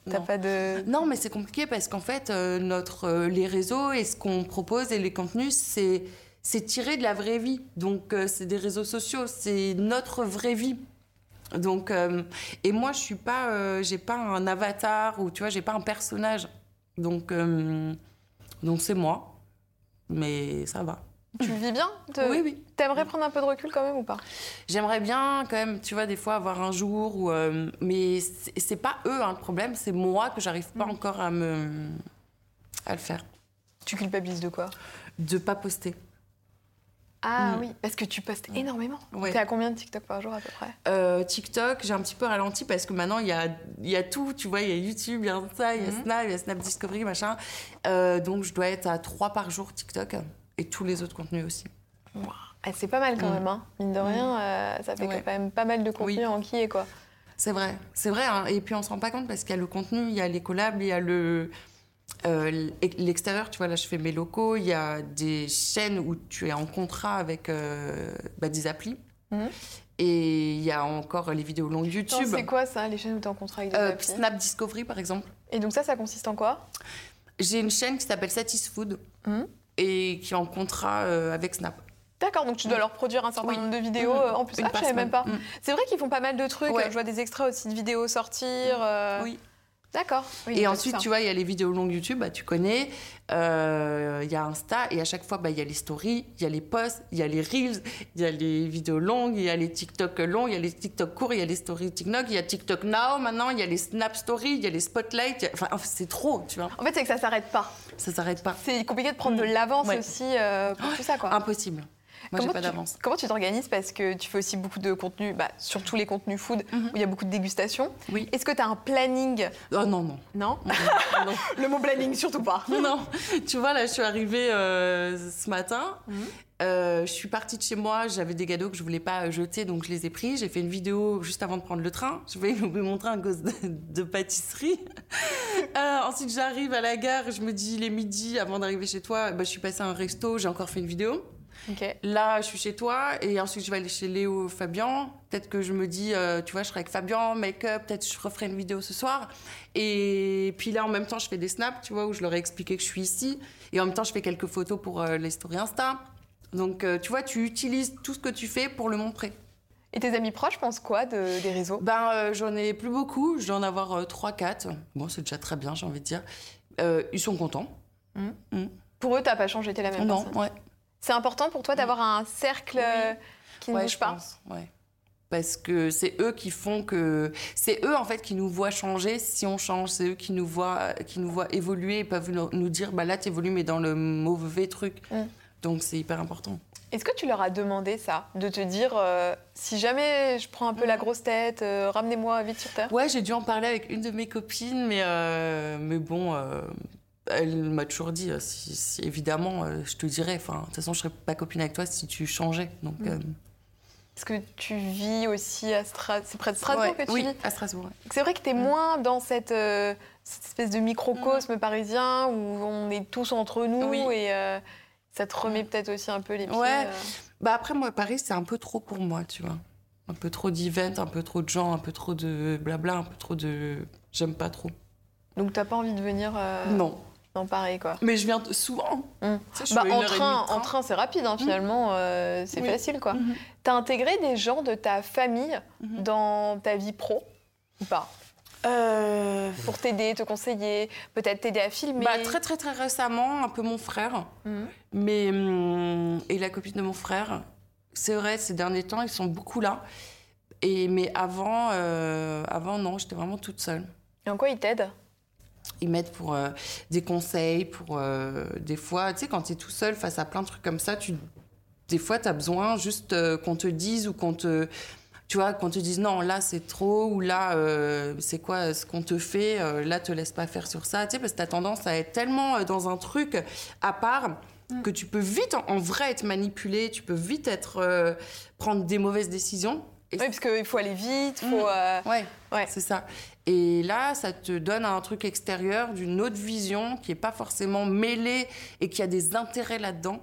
T'as
Non.
pas de.
Non, mais c'est compliqué parce qu'en fait, euh, notre, euh, les réseaux et ce qu'on propose et les contenus, c'est, c'est tiré de la vraie vie. Donc, euh, c'est des réseaux sociaux, c'est notre vraie vie. Donc, euh, et moi, je suis pas, euh, j'ai pas un avatar ou tu vois, j'ai pas un personnage. Donc, euh, donc c'est moi. Mais ça va.
Tu le vis bien
Oui, oui.
T'aimerais prendre un peu de recul quand même ou pas?
J'aimerais bien quand même, tu vois, des fois avoir un jour où, mais c'est pas eux hein, le problème, c'est moi que j'arrive pas encore à me, à le faire,
Tu culpabilises de quoi?
De pas poster.
Ah
Mm.
oui, parce que tu postes énormément.
Ouais.
T'es à combien de TikTok par jour à peu près?
Euh, TikTok, j'ai un petit peu ralenti parce que maintenant il y a, y a tout, tu vois, il y a YouTube, il y a Insta, il y a
Mhm.
Snap, il y a Snap Discovery, machin. Euh, donc je dois être à 3 par jour TikTok et tous les autres contenus aussi.
Ah, C'est pas mal quand
Mm.
même, hein. mine de rien, euh, ça fait
Ouais.
quand même pas mal de contenu
Oui.
enquillé quoi.
C'est vrai, c'est vrai. hein. Et puis on se rend pas compte parce qu'il y a le contenu, il y a les collabs, il y a le euh, l'extérieur. Tu vois, là, je fais mes locaux. Il y a des chaînes où tu es en contrat avec euh, bah, des applis.
Mhm.
Et il y a encore les vidéos longues YouTube.
C'est quoi ça, les chaînes où t'es en contrat avec des
Euh,
applis
Snap Discovery, par exemple.
Et donc ça, ça consiste en quoi?
J'ai une chaîne qui s'appelle Satisfood
Mhm.
et qui est en contrat euh, avec Snap.
D'accord, donc tu dois leur produire un certain
Oui.
nombre de vidéos euh, en plus.
Une
Ah, je savais même pas.
semaine.
C'est vrai qu'ils font pas mal de trucs.
Ouais.
Je vois des extraits aussi de vidéos sortir. euh,
Oui.
D'accord. Oui,
Et ensuite, tu vois, il y a les vidéos longues YouTube, bah, tu connais. Euh, Il y a Insta, et à chaque fois, bah, il y a les stories, il y a les posts, il y a les reels, il y a les vidéos longues, il y a les TikTok longs, il y a les TikTok courts, il y a les stories TikTok, il y a TikTok Now maintenant, il y a les Snap Stories, il y a les Spotlight. a- Enfin, c'est trop, tu vois.
En fait, c'est que ça s'arrête pas.
Ça s'arrête pas.
C'est compliqué de prendre de
Mm.
l'avance
Ouais.
aussi euh, pour tout ça, quoi.
Impossible. Moi, j'ai
Comment
pas
tu-
d'avance.
Comment tu t'organises Parce que tu fais aussi beaucoup de contenu, bah, surtout les contenus food,
Mhm.
où il y a beaucoup de dégustation.
Oui.
Est-ce que tu as un planning?
Oh non, non.
Non?
Non.
Le mot planning, surtout pas.
non, tu vois, là, je suis arrivée euh, ce matin.
Mhm.
Euh, je suis partie de chez moi, j'avais des cadeaux que je voulais pas jeter, donc je les ai pris. J'ai fait une vidéo juste avant de prendre le train. Je vais vous montrer un gosse de, de pâtisserie. Euh, ensuite, j'arrive à la gare, je me dis, il est midi, avant d'arriver chez toi, bah, je suis passée à un resto, j'ai encore fait une vidéo.
Ok.
Là, je suis chez toi, et ensuite, je vais aller chez Léo, Fabien. Peut-être que je me dis, euh, tu vois, je serai avec Fabien, make-up, peut-être je referai une vidéo ce soir. Et puis là, en même temps, je fais des snaps, tu vois, où je leur ai expliqué que je suis ici. Et en même temps, je fais quelques photos pour euh, les stories Insta. Donc, euh, tu vois, tu utilises tout ce que tu fais pour le montrer.
Et tes amis proches pensent quoi de- des réseaux?
Ben, euh, j'en ai plus beaucoup. Je dois en avoir 3-4. Bon, c'est déjà très bien, j'ai envie de dire. Ils sont contents.
Pour eux, t'as pas changé, t'es la même
non,
personne.
ouais.
C'est important pour toi d'avoir un cercle
Oui.
euh, qui ne
ouais,
bouge
je
pas
pense, ouais. Parce que c'est eux qui font que. C'est eux, en fait, qui nous voient changer si on change. C'est eux qui nous voient, qui nous voient évoluer et peuvent nous, dire bah là, t'évolues, mais dans le mauvais truc.
Mm.
Donc, c'est hyper important.
Est-ce que tu leur as demandé ça De te dire, euh, si jamais je prends un peu la grosse tête, euh, ramenez-moi vite sur Terre?
Ouais, j'ai dû en parler avec une de mes copines, mais, euh, mais bon, elle m'a toujours dit euh, si, si- évidemment, euh, je te dirais. Enfin, de toute façon, je serais pas copine avec toi si tu changeais. Donc,
Mm.
euh,
Est-ce que tu vis aussi à Strasbourg C'est près de Strasbourg
ouais,
que tu
oui,
vis
à Strasbourg. ouais.
C'est vrai que tu es
Mm.
moins dans cette, euh, cette espèce de microcosme parisien où on est tous entre nous
Oui.
et euh, ça te remet peut-être aussi un peu les pieds.
Ouais.
euh.
Bah après, moi, Paris, c'est un peu trop pour moi, tu vois. Un peu trop d'events, un peu trop de gens, un peu trop de blabla, un peu trop de... J'aime pas trop.
Donc t'as pas envie de venir euh,
Non.
Dans Paris quoi.
Mais je viens souvent.
Mm.
Tu sais, je
Bah, en, train, en c'est rapide, hein, finalement, euh, c'est
Oui.
facile quoi.
Mhm.
T'as intégré des gens de ta famille
Mhm.
dans ta vie pro ou pas?
Euh,
Pour t'aider, te conseiller, peut-être t'aider à filmer?
Bah, très, très, très récemment, un peu mon frère. Mais, et la copine de mon frère. C'est vrai, ces derniers temps, ils sont beaucoup là. Et, mais avant, euh, avant, non, j'étais vraiment toute seule.
Et en quoi ils t'aident?
Ils m'aident pour euh, des conseils, pour euh, des fois, tu sais, quand tu es tout seul face à plein de trucs comme ça, tu, des fois, tu as besoin juste euh, qu'on te dise ou qu'on te. Tu vois, qu'on te dise non, là c'est trop, ou là c'est quoi ce qu'on te fait, là te laisse pas faire sur ça, tu sais, parce que t'as tendance à être tellement dans un truc à part que tu peux vite, en, en vrai, être manipulé, tu peux vite être prendre des mauvaises décisions. Et
Oui, parce qu'il faut aller vite, faut.
Mhm.
euh,
Ouais,
Ouais.
c'est ça. Et là, ça te donne un truc extérieur d'une autre vision qui est pas forcément mêlée et qui a des intérêts là-dedans,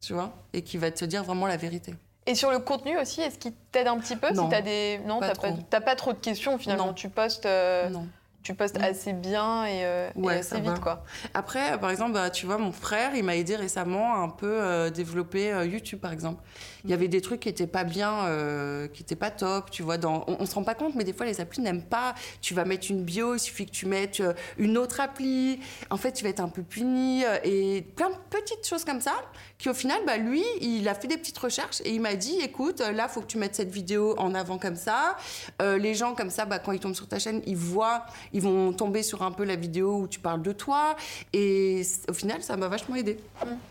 tu vois, et qui va te dire vraiment la vérité.
Et sur le contenu aussi, est-ce qu'il t'aide un petit peu
Non,
Si t'as des non,
pas
t'as pas,
trop.
pas trop de questions finalement.
Non.
Tu postes, euh,
non.
tu postes assez bien et, euh, et assez vite,
va.
quoi.
Après, par exemple, bah, tu vois, mon frère, il m'a aidé récemment à un peu euh, développer euh, YouTube, par exemple. Il y avait des trucs qui étaient pas bien, euh, qui étaient pas top, tu vois. Dans... On, on se rend pas compte, mais des fois, les applis n'aiment pas. Tu vas mettre une bio, il suffit que tu mettes euh, une autre appli. En fait, tu vas être un peu puni. euh, et plein de petites choses comme ça, qui au final, bah, lui, il a fait des petites recherches et il m'a dit, écoute, euh, là, faut que tu mettes cette vidéo en avant comme ça. Euh, les gens, comme ça, bah, quand ils tombent sur ta chaîne, ils voient, ils vont tomber sur un peu la vidéo où tu parles de toi. Et au final, ça m'a vachement aidé.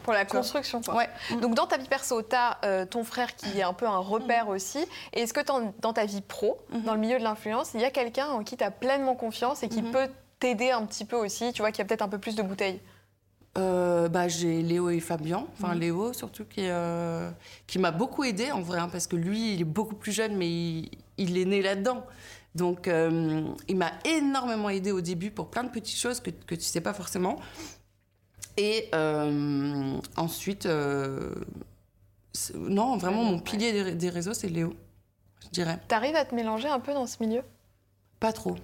Pour la construction, quoi.
Ouais.
Donc dans ta vie perso, tu as ton frère qui est un peu un repère aussi. Et est-ce que dans ta vie pro, dans le milieu de l'influence, il y a quelqu'un en qui tu as pleinement confiance et qui
Mhm.
peut t'aider un petit peu aussi, tu vois, qui a peut-être un peu plus de bouteilles
Euh, bah, j'ai Léo et Fabien, enfin
Mhm.
Léo surtout qui, euh, qui m'a beaucoup aidé en vrai, hein, parce que lui il est beaucoup plus jeune mais il, il est né là-dedans. Donc euh, il m'a énormément aidé au début pour plein de petites choses que, que tu sais pas forcément. Et ensuite, non vraiment mon pilier des, des réseaux c'est Léo, je dirais.
T'arrives à te mélanger un peu dans ce milieu?
Pas trop.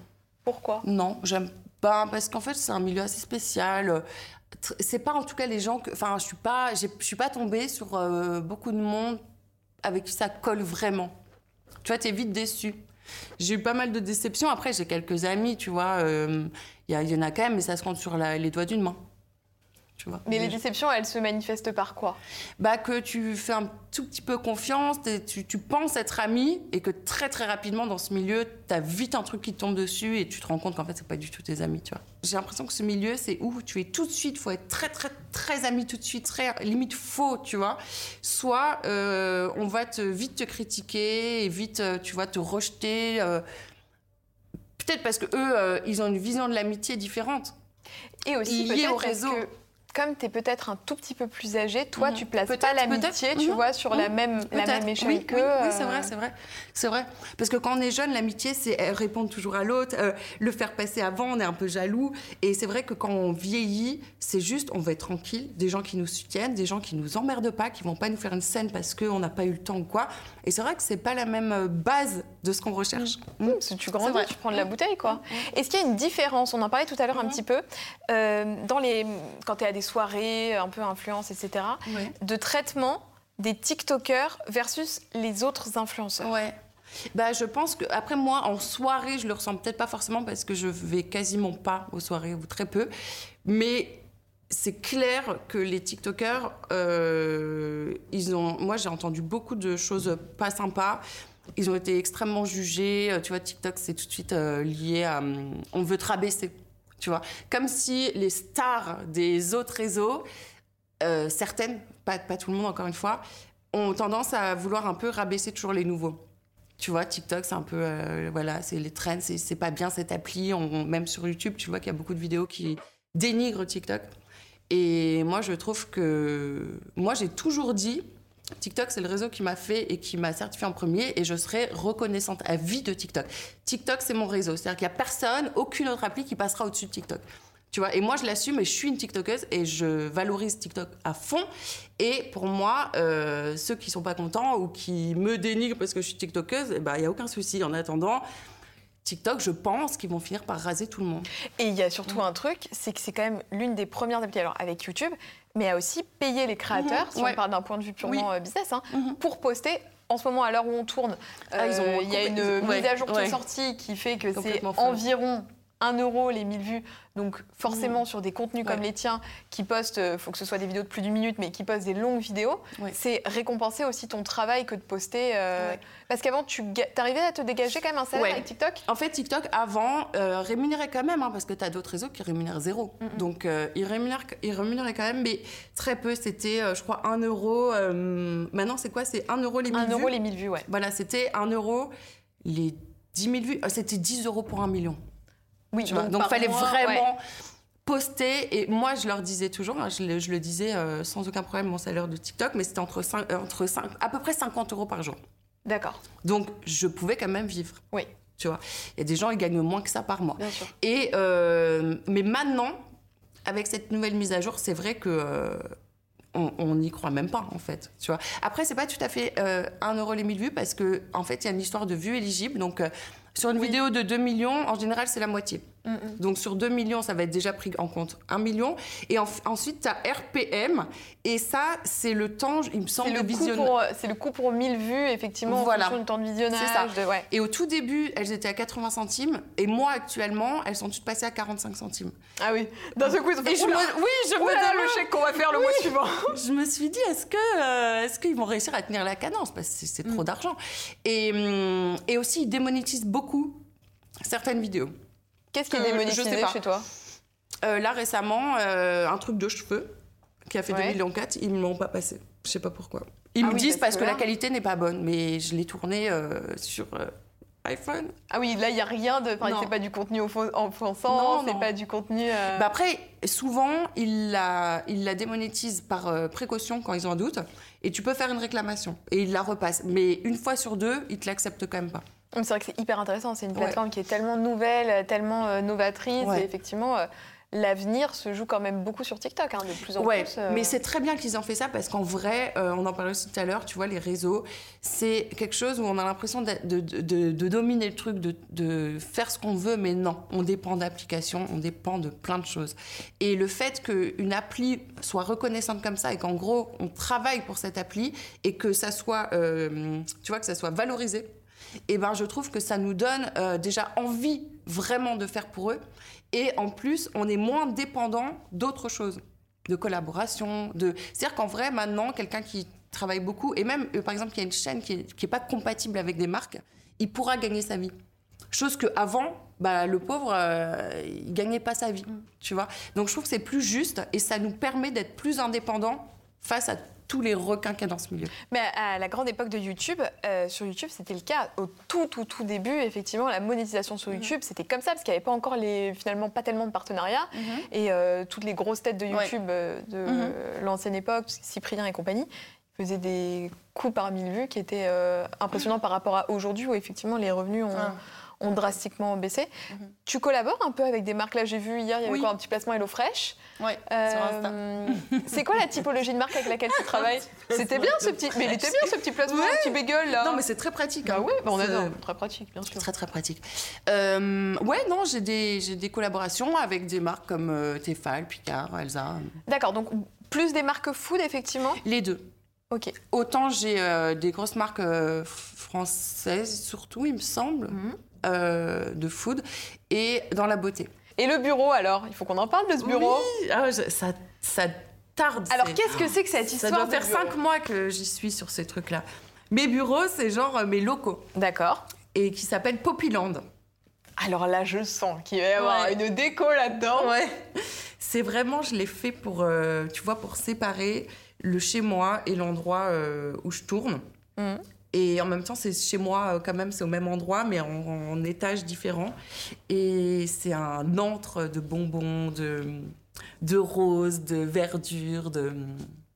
Pourquoi?
Non, j'aime pas parce qu'en fait c'est un milieu assez spécial. C'est pas en tout cas les gens que, enfin je suis pas, je suis pas tombée sur euh, beaucoup de monde avec qui ça colle vraiment. Tu vois, t'es vite déçu. J'ai eu pas mal de déceptions. Après j'ai quelques amis, tu vois, euh, il y, en a quand même, mais ça se compte sur la- les doigts d'une main. Tu vois.
Mais les déceptions, elles se manifestent par quoi?
Bah, que tu fais un tout petit peu confiance, tu, tu penses être ami et que très très rapidement dans ce milieu, t'as vite un truc qui te tombe dessus et tu te rends compte qu'en fait c'est pas du tout tes amis, tu vois. J'ai l'impression que ce milieu c'est où tu es tout de suite, faut être très très très ami tout de suite, très limite faux, tu vois. Soit euh, on va te vite te critiquer et vite euh, tu vois te rejeter. euh, Peut-être parce que eux euh, ils ont une vision de l'amitié différente.
Et aussi
Lié au
parce
réseau.
que comme tu es peut-être un tout petit peu plus âgé, toi
Mhm.
tu places pas l'amitié, tu
Mhm.
vois, sur la
Mhm.
même la même échelle
oui,
que
oui, oui, c'est
euh,
vrai, c'est vrai, c'est vrai. Parce que quand on est jeune, l'amitié, c'est euh, répondre toujours à l'autre, euh, le faire passer avant, on est un peu jaloux. Et c'est vrai que quand on vieillit, c'est juste, on va être tranquille, des gens qui nous soutiennent, des gens qui nous emmerdent pas, qui vont pas nous faire une scène parce qu'on n'a pas eu le temps ou quoi. Et c'est vrai que c'est pas la même euh, base de ce qu'on recherche. Mm.
Parce que tu grandis, tu prends de la bouteille, quoi. Est-ce qu'il y a une différence? On en parlait tout à l'heure un petit peu. euh, dans les, quand tu es à des soirées, un peu influence, etc.,
Ouais.
de traitement des TikTokers versus les autres influenceurs.
Ouais. Bah, je pense que après moi en soirée, je le ressens peut-être pas forcément parce que je vais quasiment pas aux soirées ou très peu, mais c'est clair que les TikTokers, euh, ils ont, moi j'ai entendu beaucoup de choses pas sympas. Ils ont été extrêmement jugés. Euh, Tu vois, TikTok, c'est tout de suite euh, lié à. on veut te rabaisser. Tu vois, comme si les stars des autres réseaux, euh, certaines, pas, tout le monde encore une fois, ont tendance à vouloir un peu rabaisser toujours les nouveaux. Tu vois, TikTok, c'est un peu, euh, voilà, c'est les trends, c'est pas bien cette appli. Même sur YouTube, tu vois qu'il y a beaucoup de vidéos qui dénigrent TikTok. Et moi, je trouve que, moi, j'ai toujours dit, TikTok, c'est le réseau qui m'a fait et qui m'a certifié en premier, et je serai reconnaissante à vie de TikTok. TikTok, c'est mon réseau, c'est-à-dire qu'il y a personne, aucune autre appli qui passera au-dessus de TikTok. Tu vois, et moi je l'assume et je suis une TikTokeuse et je valorise TikTok à fond. Et pour moi, euh, ceux qui sont pas contents ou qui me dénigrent parce que je suis TikTokeuse, il n'y a aucun souci. En attendant, TikTok, je pense qu'ils vont finir par raser tout le monde.
Et il y a surtout un truc, c'est que c'est quand même l'une des premières applis, alors avec YouTube, mais à aussi payer les créateurs,
Mhm,
si
ouais.
on parle d'un point de vue purement
Oui.
euh, business, hein,
Mhm.
pour poster. En ce moment, à l'heure où on tourne,
Ah,
euh, il y a une mise
ouais,
à jour qui est sortie qui fait que c'est environ 1 euro les 1000 vues. Donc forcément, sur des contenus comme
Ouais.
les tiens, qui postent, il faut que ce soit des vidéos de plus d'une minute, mais qui postent des longues vidéos,
Ouais.
c'est récompenser aussi ton travail que de poster. euh,
Ouais.
Parce qu'avant, tu arrivais à te dégager quand même un salaire avec TikTok?
En fait, TikTok, avant, euh, rémunérait quand même, hein, parce que tu as d'autres réseaux qui rémunèrent zéro.
Mhm.
Donc, euh, ils, rémunèrent, ils rémunéraient quand même, mais très peu. C'était, euh, je crois, 1 euro. euh, maintenant, c'est quoi? C'est 1 euro les 1000
1 euro
vues
les 1000 vues, ouais.
Voilà, c'était 1 euro les 10 000 vues. Euh, C'était 10 euros pour un million.
Oui,
Tu vois. Donc, il fallait
mois,
vraiment
ouais.
poster. Et moi, je leur disais toujours, hein, je, le, je le disais euh, sans aucun problème, mon salaire de TikTok, mais c'était entre, cinq- euh, entre cinq- à peu près 50 euros par jour.
D'accord,
Donc, je pouvais quand même vivre.
oui,
Tu vois, il y a des gens, ils gagnent moins que ça par mois.
bien sûr.
Et euh, mais maintenant, avec cette nouvelle mise à jour, c'est vrai que euh, on n'y croit même pas en fait. Tu vois. Après, c'est pas tout à fait euh, 1 euro les 1000 vues parce que en fait, il y a une histoire de vues éligibles. Donc, sur une vidéo de 2 millions, en général, c'est la moitié. Donc sur 2 millions, ça va être déjà pris en compte 1 million. Et en- ensuite, tu as RPM. Et ça, c'est le temps, il me semble,
le,
de visionnage.
pour, c'est le coût pour 1000 vues, effectivement,
Voilà.
en fonction du temps de visionnage.
C'est ça.
de- ouais.
Et au tout début, elles étaient à 80 centimes. Et moi, actuellement, elles sont toutes passées à 45 centimes.
Ah oui. D'un seul coup, ils ont fait
Et je me, oui, je me demande-
le chèque qu'on va faire le mois suivant.
je me suis dit, est-ce que, euh, est-ce qu'ils vont réussir à tenir la cadence? Parce que c'est- trop d'argent. Et, hum, et aussi, ils démonétisent beaucoup certaines vidéos.
Qu'est-ce qui est démonétisé chez toi?
Euh, là, récemment, euh, un truc de cheveux qui a fait
Ouais.
2 millions 4, ils me l'ont pas passé. Je sais pas pourquoi. Ils
Ah
me
oui,
disent
parce que
que
là-
la qualité n'est pas bonne, mais je l'ai tourné euh, sur iPhone.
Ah oui, là, il n'y a rien de. Enfin, c'est pas du contenu offensant,
Non,
c'est pas du contenu.
Bah après, souvent, ils la, ils la démonétisent par précaution quand ils ont un doute, et tu peux faire une réclamation, et ils la repassent. Mais une fois sur deux, ils te l'acceptent quand même pas.
C'est vrai que c'est hyper intéressant. C'est une
Ouais.
plateforme qui est tellement nouvelle, tellement euh, novatrice.
Ouais.
Et effectivement, euh, l'avenir se joue quand même beaucoup sur TikTok, hein, de plus en
Ouais,
plus. euh.
mais c'est très bien qu'ils ont fait ça parce qu'en vrai, euh, on en parlait aussi tout à l'heure, tu vois, les réseaux, c'est quelque chose où on a l'impression de, de- de- de dominer le truc, de, faire ce qu'on veut, mais non, on dépend d'applications, on dépend de plein de choses. Et le fait qu'une appli soit reconnaissante comme ça et qu'en gros, on travaille pour cette appli et que ça soit, tu vois, que ça soit valorisé, et ben je trouve que ça nous donne euh, déjà envie vraiment de faire pour eux. Et en plus, on est moins dépendant d'autres choses, de collaboration. De... C'est-à-dire qu'en vrai, maintenant, quelqu'un qui travaille beaucoup, et même, euh, par exemple, qui a une chaîne qui n'est pas compatible avec des marques, il pourra gagner sa vie. Chose qu'avant, bah, le pauvre, euh, il gagnait pas sa vie, tu vois. Donc je trouve que c'est plus juste et ça nous permet d'être plus indépendants face à tous les requins qu'il y a dans ce milieu.
Mais à la grande époque de YouTube, euh, sur YouTube, c'était le cas. Au tout, tout, tout début, effectivement, la monétisation sur YouTube, c'était comme ça, parce qu'il n'y avait pas encore les, finalement, pas tellement de partenariats. Et euh, toutes les grosses têtes de. YouTube euh, de
Mhm.
l'ancienne époque, Cyprien et compagnie, faisaient des coups par mille vues qui étaient euh, impressionnants par rapport à aujourd'hui, où effectivement les revenus ont,
Ah.
Ont drastiquement baissé.
Mhm.
Tu collabores un peu avec des marques. Là, j'ai vu hier, il y avait
Oui.
quoi, un petit placement HelloFresh.
Ouais,
Euh, c'est quoi la typologie de marque avec laquelle tu travailles C'était bien ce petit, mais il était bien ce petit placement,
Ouais.
petit bagel là.
Non, mais c'est très pratique.
bah
hein.
ouais, bah on adore, très pratique bien sûr.
Très très pratique. Euh, ouais, non, j'ai des, des collaborations avec des marques comme euh, Tefal, Picard, Elsa,
D'accord, donc plus des marques food effectivement.
les deux.
Ok.
Autant j'ai euh, des grosses marques euh, françaises, surtout, il me semble,
Mhm.
Euh, de food, et dans la beauté.
Et le bureau alors, il faut qu'on en parle de ce bureau?
Oui, ah, je- ça, ça tarde.
Alors qu'est-ce que c'est que cette
Ça
histoire
doit
de
faire
bureau?
cinq mois que j'y suis sur ces trucs-là. Mes bureaux, c'est genre euh, mes locaux,
D'accord.
et qui s'appellent Poppyland.
Alors là, je sens qu'il va y avoir
Ouais.
une déco là-dedans.
Ouais. C'est vraiment, je l'ai fait pour, euh, tu vois, pour séparer le chez moi et l'endroit euh, où je tourne.
Mhm.
Et en même temps, c'est chez moi euh, quand même, c'est au même endroit, mais en, en étages différents. Et c'est un antre de bonbons, de, de roses, de verdure, de.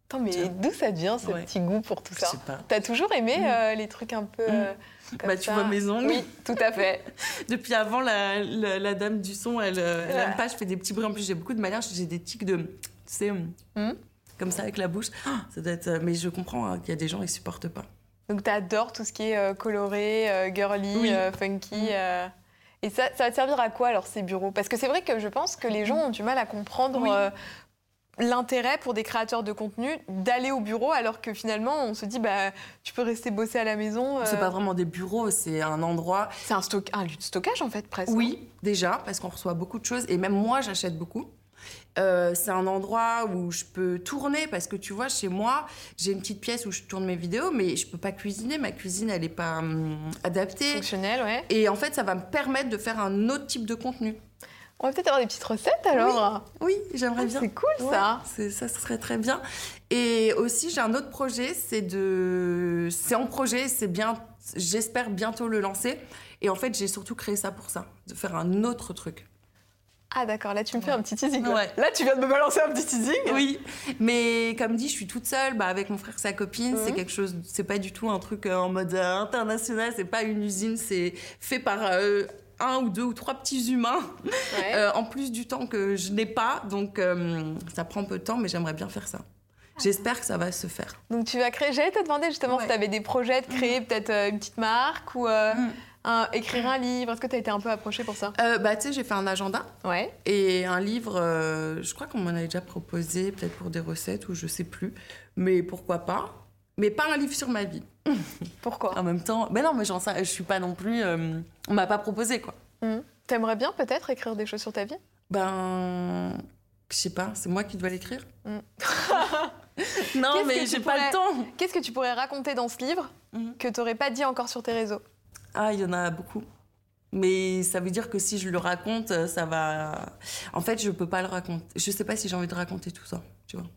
Attends, mais d'où ça vient ce
Ouais.
petit goût pour tout
Je
ça
sais pas.
T'as toujours aimé
Mm.
euh, les trucs un peu. euh, comme
Bah, tu vois mes ongles.
Oui, tout à fait.
Depuis avant, la, la- la dame du son, elle, euh, elle
Ouais.
aime pas. Je fais des petits bruits. En plus, j'ai beaucoup de manières. J'ai des tics de. Tu sais,
Mhm.
comme ça avec la bouche. Ça doit être. euh, Mais je comprends hein, qu'il y a des gens qui supportent pas.
Donc t'adores tout ce qui est euh, coloré, euh, girly,
Oui.
euh, funky.
Mm.
Et ça, ça va te servir à quoi alors ces bureaux? Parce que c'est vrai que je pense que les gens ont du mal à comprendre
Oui.
l'intérêt pour des créateurs de contenu d'aller au bureau alors que finalement on se dit bah tu peux rester bosser à la maison. euh,
C'est pas vraiment des bureaux, c'est un endroit.
C'est un, lieu de stockage en fait presque.
Oui, déjà, parce qu'on reçoit beaucoup de choses. Et même moi, j'achète beaucoup. Euh, c'est un endroit où je peux tourner parce que tu vois, chez moi, j'ai une petite pièce où je tourne mes vidéos, mais je peux pas cuisiner. Ma cuisine, elle est pas hum, adaptée.
Fonctionnel, ouais.
Et en fait, ça va me permettre de faire un autre type de contenu.
On va peut-être avoir des petites recettes alors.
Oui, j'aimerais
Ah,
bien.
c'est cool ça.
Ouais, ça serait très bien. Et aussi, j'ai un autre projet, c'est de, c'est en projet, c'est bien, j'espère bientôt le lancer. Et en fait, j'ai surtout créé ça pour ça, de faire un autre truc.
Ah d'accord, là tu me fais un petit teasing. là.
Ouais.
Là tu viens de me balancer un petit teasing.
Oui, mais comme dit, je suis toute seule, bah, avec mon frère, sa copine, c'est
Mhm.
quelque chose, c'est pas du tout un truc euh, en mode euh, international, c'est pas une usine, c'est fait par euh, un ou deux ou trois petits humains,
Ouais.
euh, en plus du temps que je n'ai pas, donc euh, ça prend un peu de temps, mais j'aimerais bien faire ça. J'espère que ça va se faire.
Donc tu vas créer. J'allais te demander justement
Ouais.
si tu avais des projets de créer peut-être euh, une petite marque ou
Mm.
Un- écrire un livre Est-ce que tu as été un peu approchée pour ça?
Euh, bah, tu sais, j'ai fait un agenda
Ouais.
et un livre, euh, je crois qu'on m'en avait déjà proposé, peut-être pour des recettes ou je sais plus, mais pourquoi pas? Mais pas un livre sur ma vie.
Pourquoi?
En même temps, mais non, mais j'en sais, je suis pas non plus. euh, on m'a pas proposé quoi.
T'aimerais bien peut-être écrire des choses sur ta vie?
Ben, je sais pas, c'est moi qui dois l'écrire?
Mm.
non, mais j'ai pas le temps.
Qu'est-ce que tu pourrais raconter dans ce livre
Mhm.
que t'aurais pas dit encore sur tes réseaux?
Ah, il y en a beaucoup. Mais ça veut dire que si je le raconte, ça va. En fait, je peux pas le raconter. Je sais pas si j'ai envie de raconter tout ça, tu vois.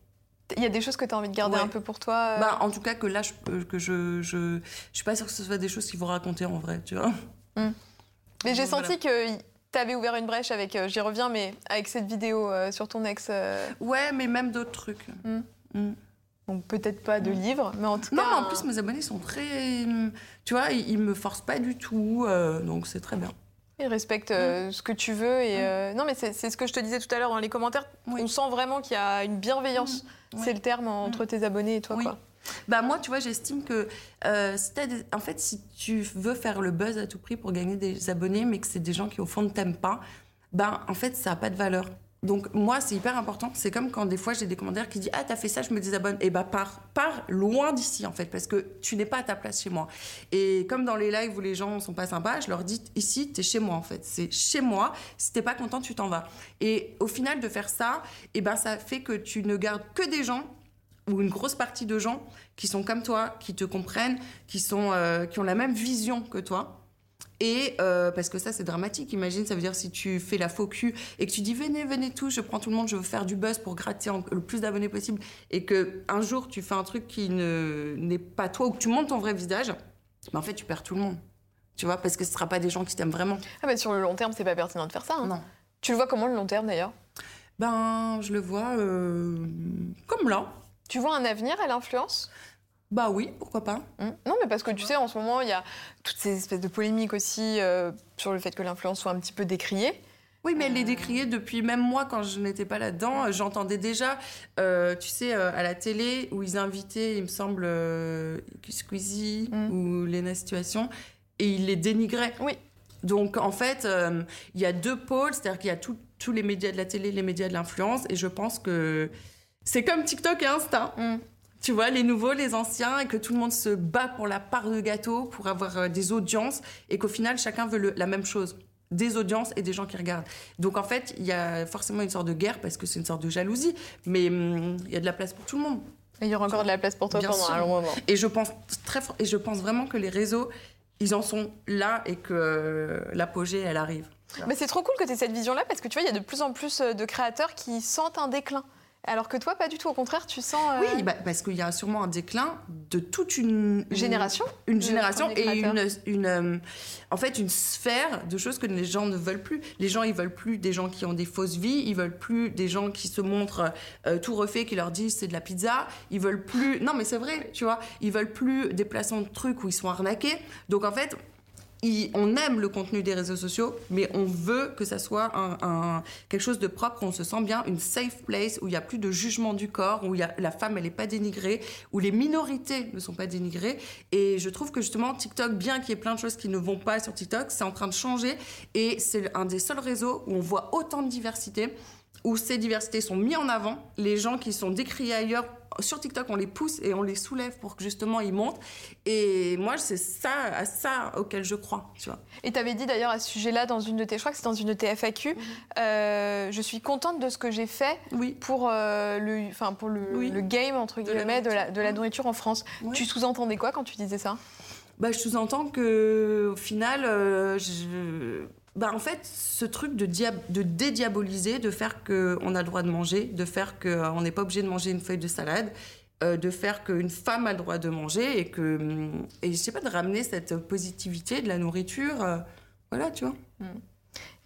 Il y a des choses que tu as envie de garder
Ouais.
un peu pour toi euh,
Bah, en tout cas, que là, je, que je, je, je suis pas sûre que ce soit des choses qu'ils vont raconter en vrai, tu vois.
Mais j'ai
Voilà.
senti que tu avais ouvert une brèche avec, euh, j'y reviens, mais avec cette vidéo euh, sur ton ex. euh,
Ouais, mais même d'autres trucs.
Mm.
Mm.
Donc peut-être pas de livre, mais en tout
Non,
cas.
mais en plus, mes abonnés sont très. Tu vois, ils, ils me forcent pas du tout, euh, donc c'est très bien.
Ils respectent euh, ce que tu veux. Et, euh, Non, mais c'est ce que je te disais tout à l'heure dans les commentaires.
Oui.
On sent vraiment qu'il y a une bienveillance,
Mm.
c'est le terme, entre tes abonnés et toi.
Oui.
Quoi.
Bah moi, tu vois, j'estime que euh, si des- en fait, si tu veux faire le buzz à tout prix pour gagner des abonnés, mais que c'est des gens qui au fond ne t'aiment pas, ben en fait, ça a pas de valeur. Donc moi, c'est hyper important. C'est comme quand des fois j'ai des commentaires qui disent ah t'as fait ça, je me désabonne. Et bah pars, pars loin d'ici en fait, parce que tu n'es pas à ta place chez moi. Et comme dans les lives où les gens sont pas sympas, je leur dis ici t'es chez moi en fait. C'est chez moi. Si t'es pas content, tu t'en vas. Et au final de faire ça, et ben ça fait que tu ne gardes que des gens ou une grosse partie de gens qui sont comme toi, qui te comprennent, qui, sont, euh, qui ont la même vision que toi. Et euh, parce que ça, c'est dramatique. Imagine, ça veut dire si tu fais la faux cul et que tu dis venez, venez tous, je prends tout le monde, je veux faire du buzz pour gratter en- le plus d'abonnés possible, et que un jour tu fais un truc qui ne n'est pas toi ou que tu montes ton vrai visage, ben en fait tu perds tout le monde. Tu vois, parce que ce sera pas des gens qui t'aiment vraiment.
Ah, mais sur le long terme, c'est pas pertinent de faire ça. hein.
Non.
Tu le vois comment le long terme d'ailleurs?
Ben, je le vois euh, comme là.
Tu vois un avenir à l'influence?
Bah oui, pourquoi pas.
Hmm. Non, mais parce que tu sais, en ce moment, il y a toutes ces espèces de polémiques aussi euh, sur le fait que l'influence soit un petit peu décriée.
Oui, mais elle les décriait depuis même moi quand je n'étais pas là-dedans. euh, J'entendais déjà, euh, tu sais, euh, à la télé où ils invitaient, il me semble, euh, Squeezie
Mm.
ou Lena Situation, et ils les dénigraient.
Oui.
Donc en fait, euh, il y a deux pôles, c'est-à-dire qu'il y a tous les médias de la télé, les médias de l'influence, et je pense que c'est comme TikTok et Insta.
Mm.
Tu vois, les nouveaux, les anciens, et que tout le monde se bat pour la part de gâteau, pour avoir euh, des audiences, et qu'au final, chacun veut le- la même chose. Des audiences et des gens qui regardent. Donc en fait, il y a forcément une sorte de guerre, parce que c'est une sorte de jalousie, mais hum, il y a de la place pour tout le monde.
Et il y aura encore de la place pour toi
Bien
pendant
sûr.
un long moment.
Et je pense, très, fort- et je pense vraiment que les réseaux, ils en sont là, et que euh, l'apogée, elle arrive.
Mais c'est trop cool que tu aies cette vision-là parce que tu vois, il y a de plus en plus euh, de créateurs qui sentent un déclin. Alors que toi, pas du tout. Au contraire, tu sens. euh,
Oui, bah, parce qu'il y a sûrement un déclin de toute une
Génération
une génération et une, euh, en fait une sphère de choses que les gens ne veulent plus. Les gens ils veulent plus des gens qui ont des fausses vies, ils veulent plus des gens qui se montrent euh, tout refait, qui leur disent c'est de la pizza. Ils veulent plus. Non mais c'est vrai, tu vois. Ils veulent plus des placements de trucs où ils sont arnaqués. Donc en fait. On aime le contenu des réseaux sociaux, mais on veut que ça soit quelque chose de propre, où on se sent bien, une safe place, où il n'y a plus de jugement du corps, où la femme, elle n'est pas dénigrée, où les minorités ne sont pas dénigrées. Et je trouve que justement, TikTok, bien qu'il y ait plein de choses qui ne vont pas sur TikTok, c'est en train de changer. Et c'est un des seuls réseaux où on voit autant de diversité, où ces diversités sont mises en avant. Les gens qui sont décriés ailleurs, sur TikTok, on les pousse et on les soulève pour que justement ils montent. Et moi, c'est ça, à ça auquel je crois, tu vois.
Et tu avais dit d'ailleurs à ce sujet-là dans une de tes, je crois que c'est dans une de tes FAQ,
Mhm.
euh, je suis contente de ce que j'ai fait
Oui.
pour, euh, le, enfin, pour le,
Oui.
le game entre
De la
guillemets de la, de la
nourriture.
en France. Tu sous-entendais quoi quand tu disais ça?
Bah, je sous-entends que au final, euh, je... bah, en fait, ce truc de, de dédiaboliser, de faire qu'on a le droit de manger, de faire qu'on n'est pas obligé de manger une feuille de salade, euh, de faire qu'une femme a le droit de manger et que, hum, et je sais pas, de ramener cette positivité de la nourriture. euh, voilà, tu vois.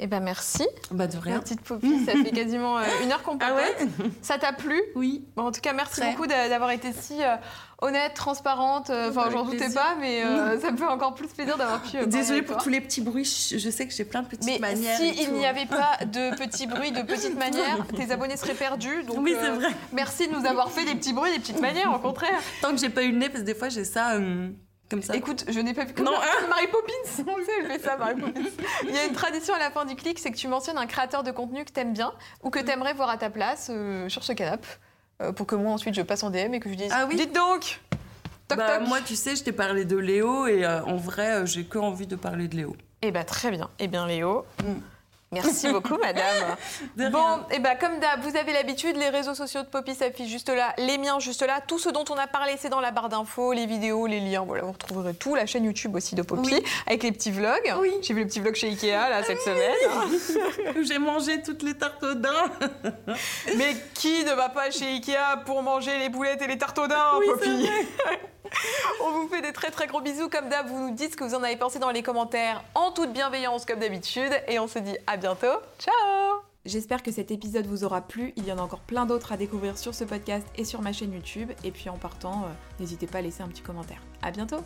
Eh ben merci,
Bah, de
ma
rien.
petite Poppy. ça fait quasiment euh, une heure qu'on
Ah
papote.
ouais
Ça t'a plu?
Oui.
Bon, en tout cas, merci
Très.
beaucoup d'a- d'avoir été si euh, honnête, transparente. euh, Enfin,
Avec
j'en doutais pas, mais euh, ça me fait encore plus plaisir d'avoir pu.
Désolée pour
toi.
tous les petits bruits. Je sais que j'ai plein de petites
Mais
manières.
si il n'y avait pas de petits bruits, de petites manières, tes abonnés seraient perdus. Donc,
Oui, c'est vrai.
Merci de nous avoir fait des petits bruits, des petites manières, au contraire.
Tant que j'ai pas eu le nez, parce que des fois j'ai ça. hum, Comme ça
Écoute, je n'ai pas vu comme
Non,
ça.
hein
Mary Poppins. On sait, elle fait ça, Mary Poppins. Il y a une tradition à la fin du clic, c'est que tu mentionnes un créateur de contenu que t'aimes bien ou que t'aimerais voir à ta place euh, sur ce canapé. euh, pour que moi ensuite je passe en DM et que je dise
Ah oui
Dites donc Toc
Bah,
toc
Moi, tu sais, je t'ai parlé de Léo et euh, en vrai, euh, j'ai que envie de parler de Léo.
Eh ben très bien. Eh bien Léo,
Mm.
Merci beaucoup madame. Bon, et ben comme d'hab, vous avez l'habitude, les réseaux sociaux de Poppy s'affichent juste là, les miens juste là. Tout ce dont on a parlé, c'est dans la barre d'infos, les vidéos, les liens. Voilà, vous retrouverez tout. La chaîne YouTube aussi de Poppy,
Oui.
avec les petits vlogs.
Oui.
J'ai vu le petit vlog chez Ikea là cette semaine.
J'ai mangé toutes les tartes au.
Mais qui ne va pas chez Ikea pour manger les boulettes et les tartes au
Oui,
Poppy On vous fait des très très gros bisous. Comme d'hab, vous nous dites ce que vous en avez pensé dans les commentaires, en toute bienveillance comme d'habitude. Et on se dit à bientôt. Ciao
J'espère que cet épisode vous aura plu. Il y en a encore plein d'autres à découvrir sur ce podcast et sur ma chaîne YouTube. Et puis en partant, euh, n'hésitez pas à laisser un petit commentaire. À bientôt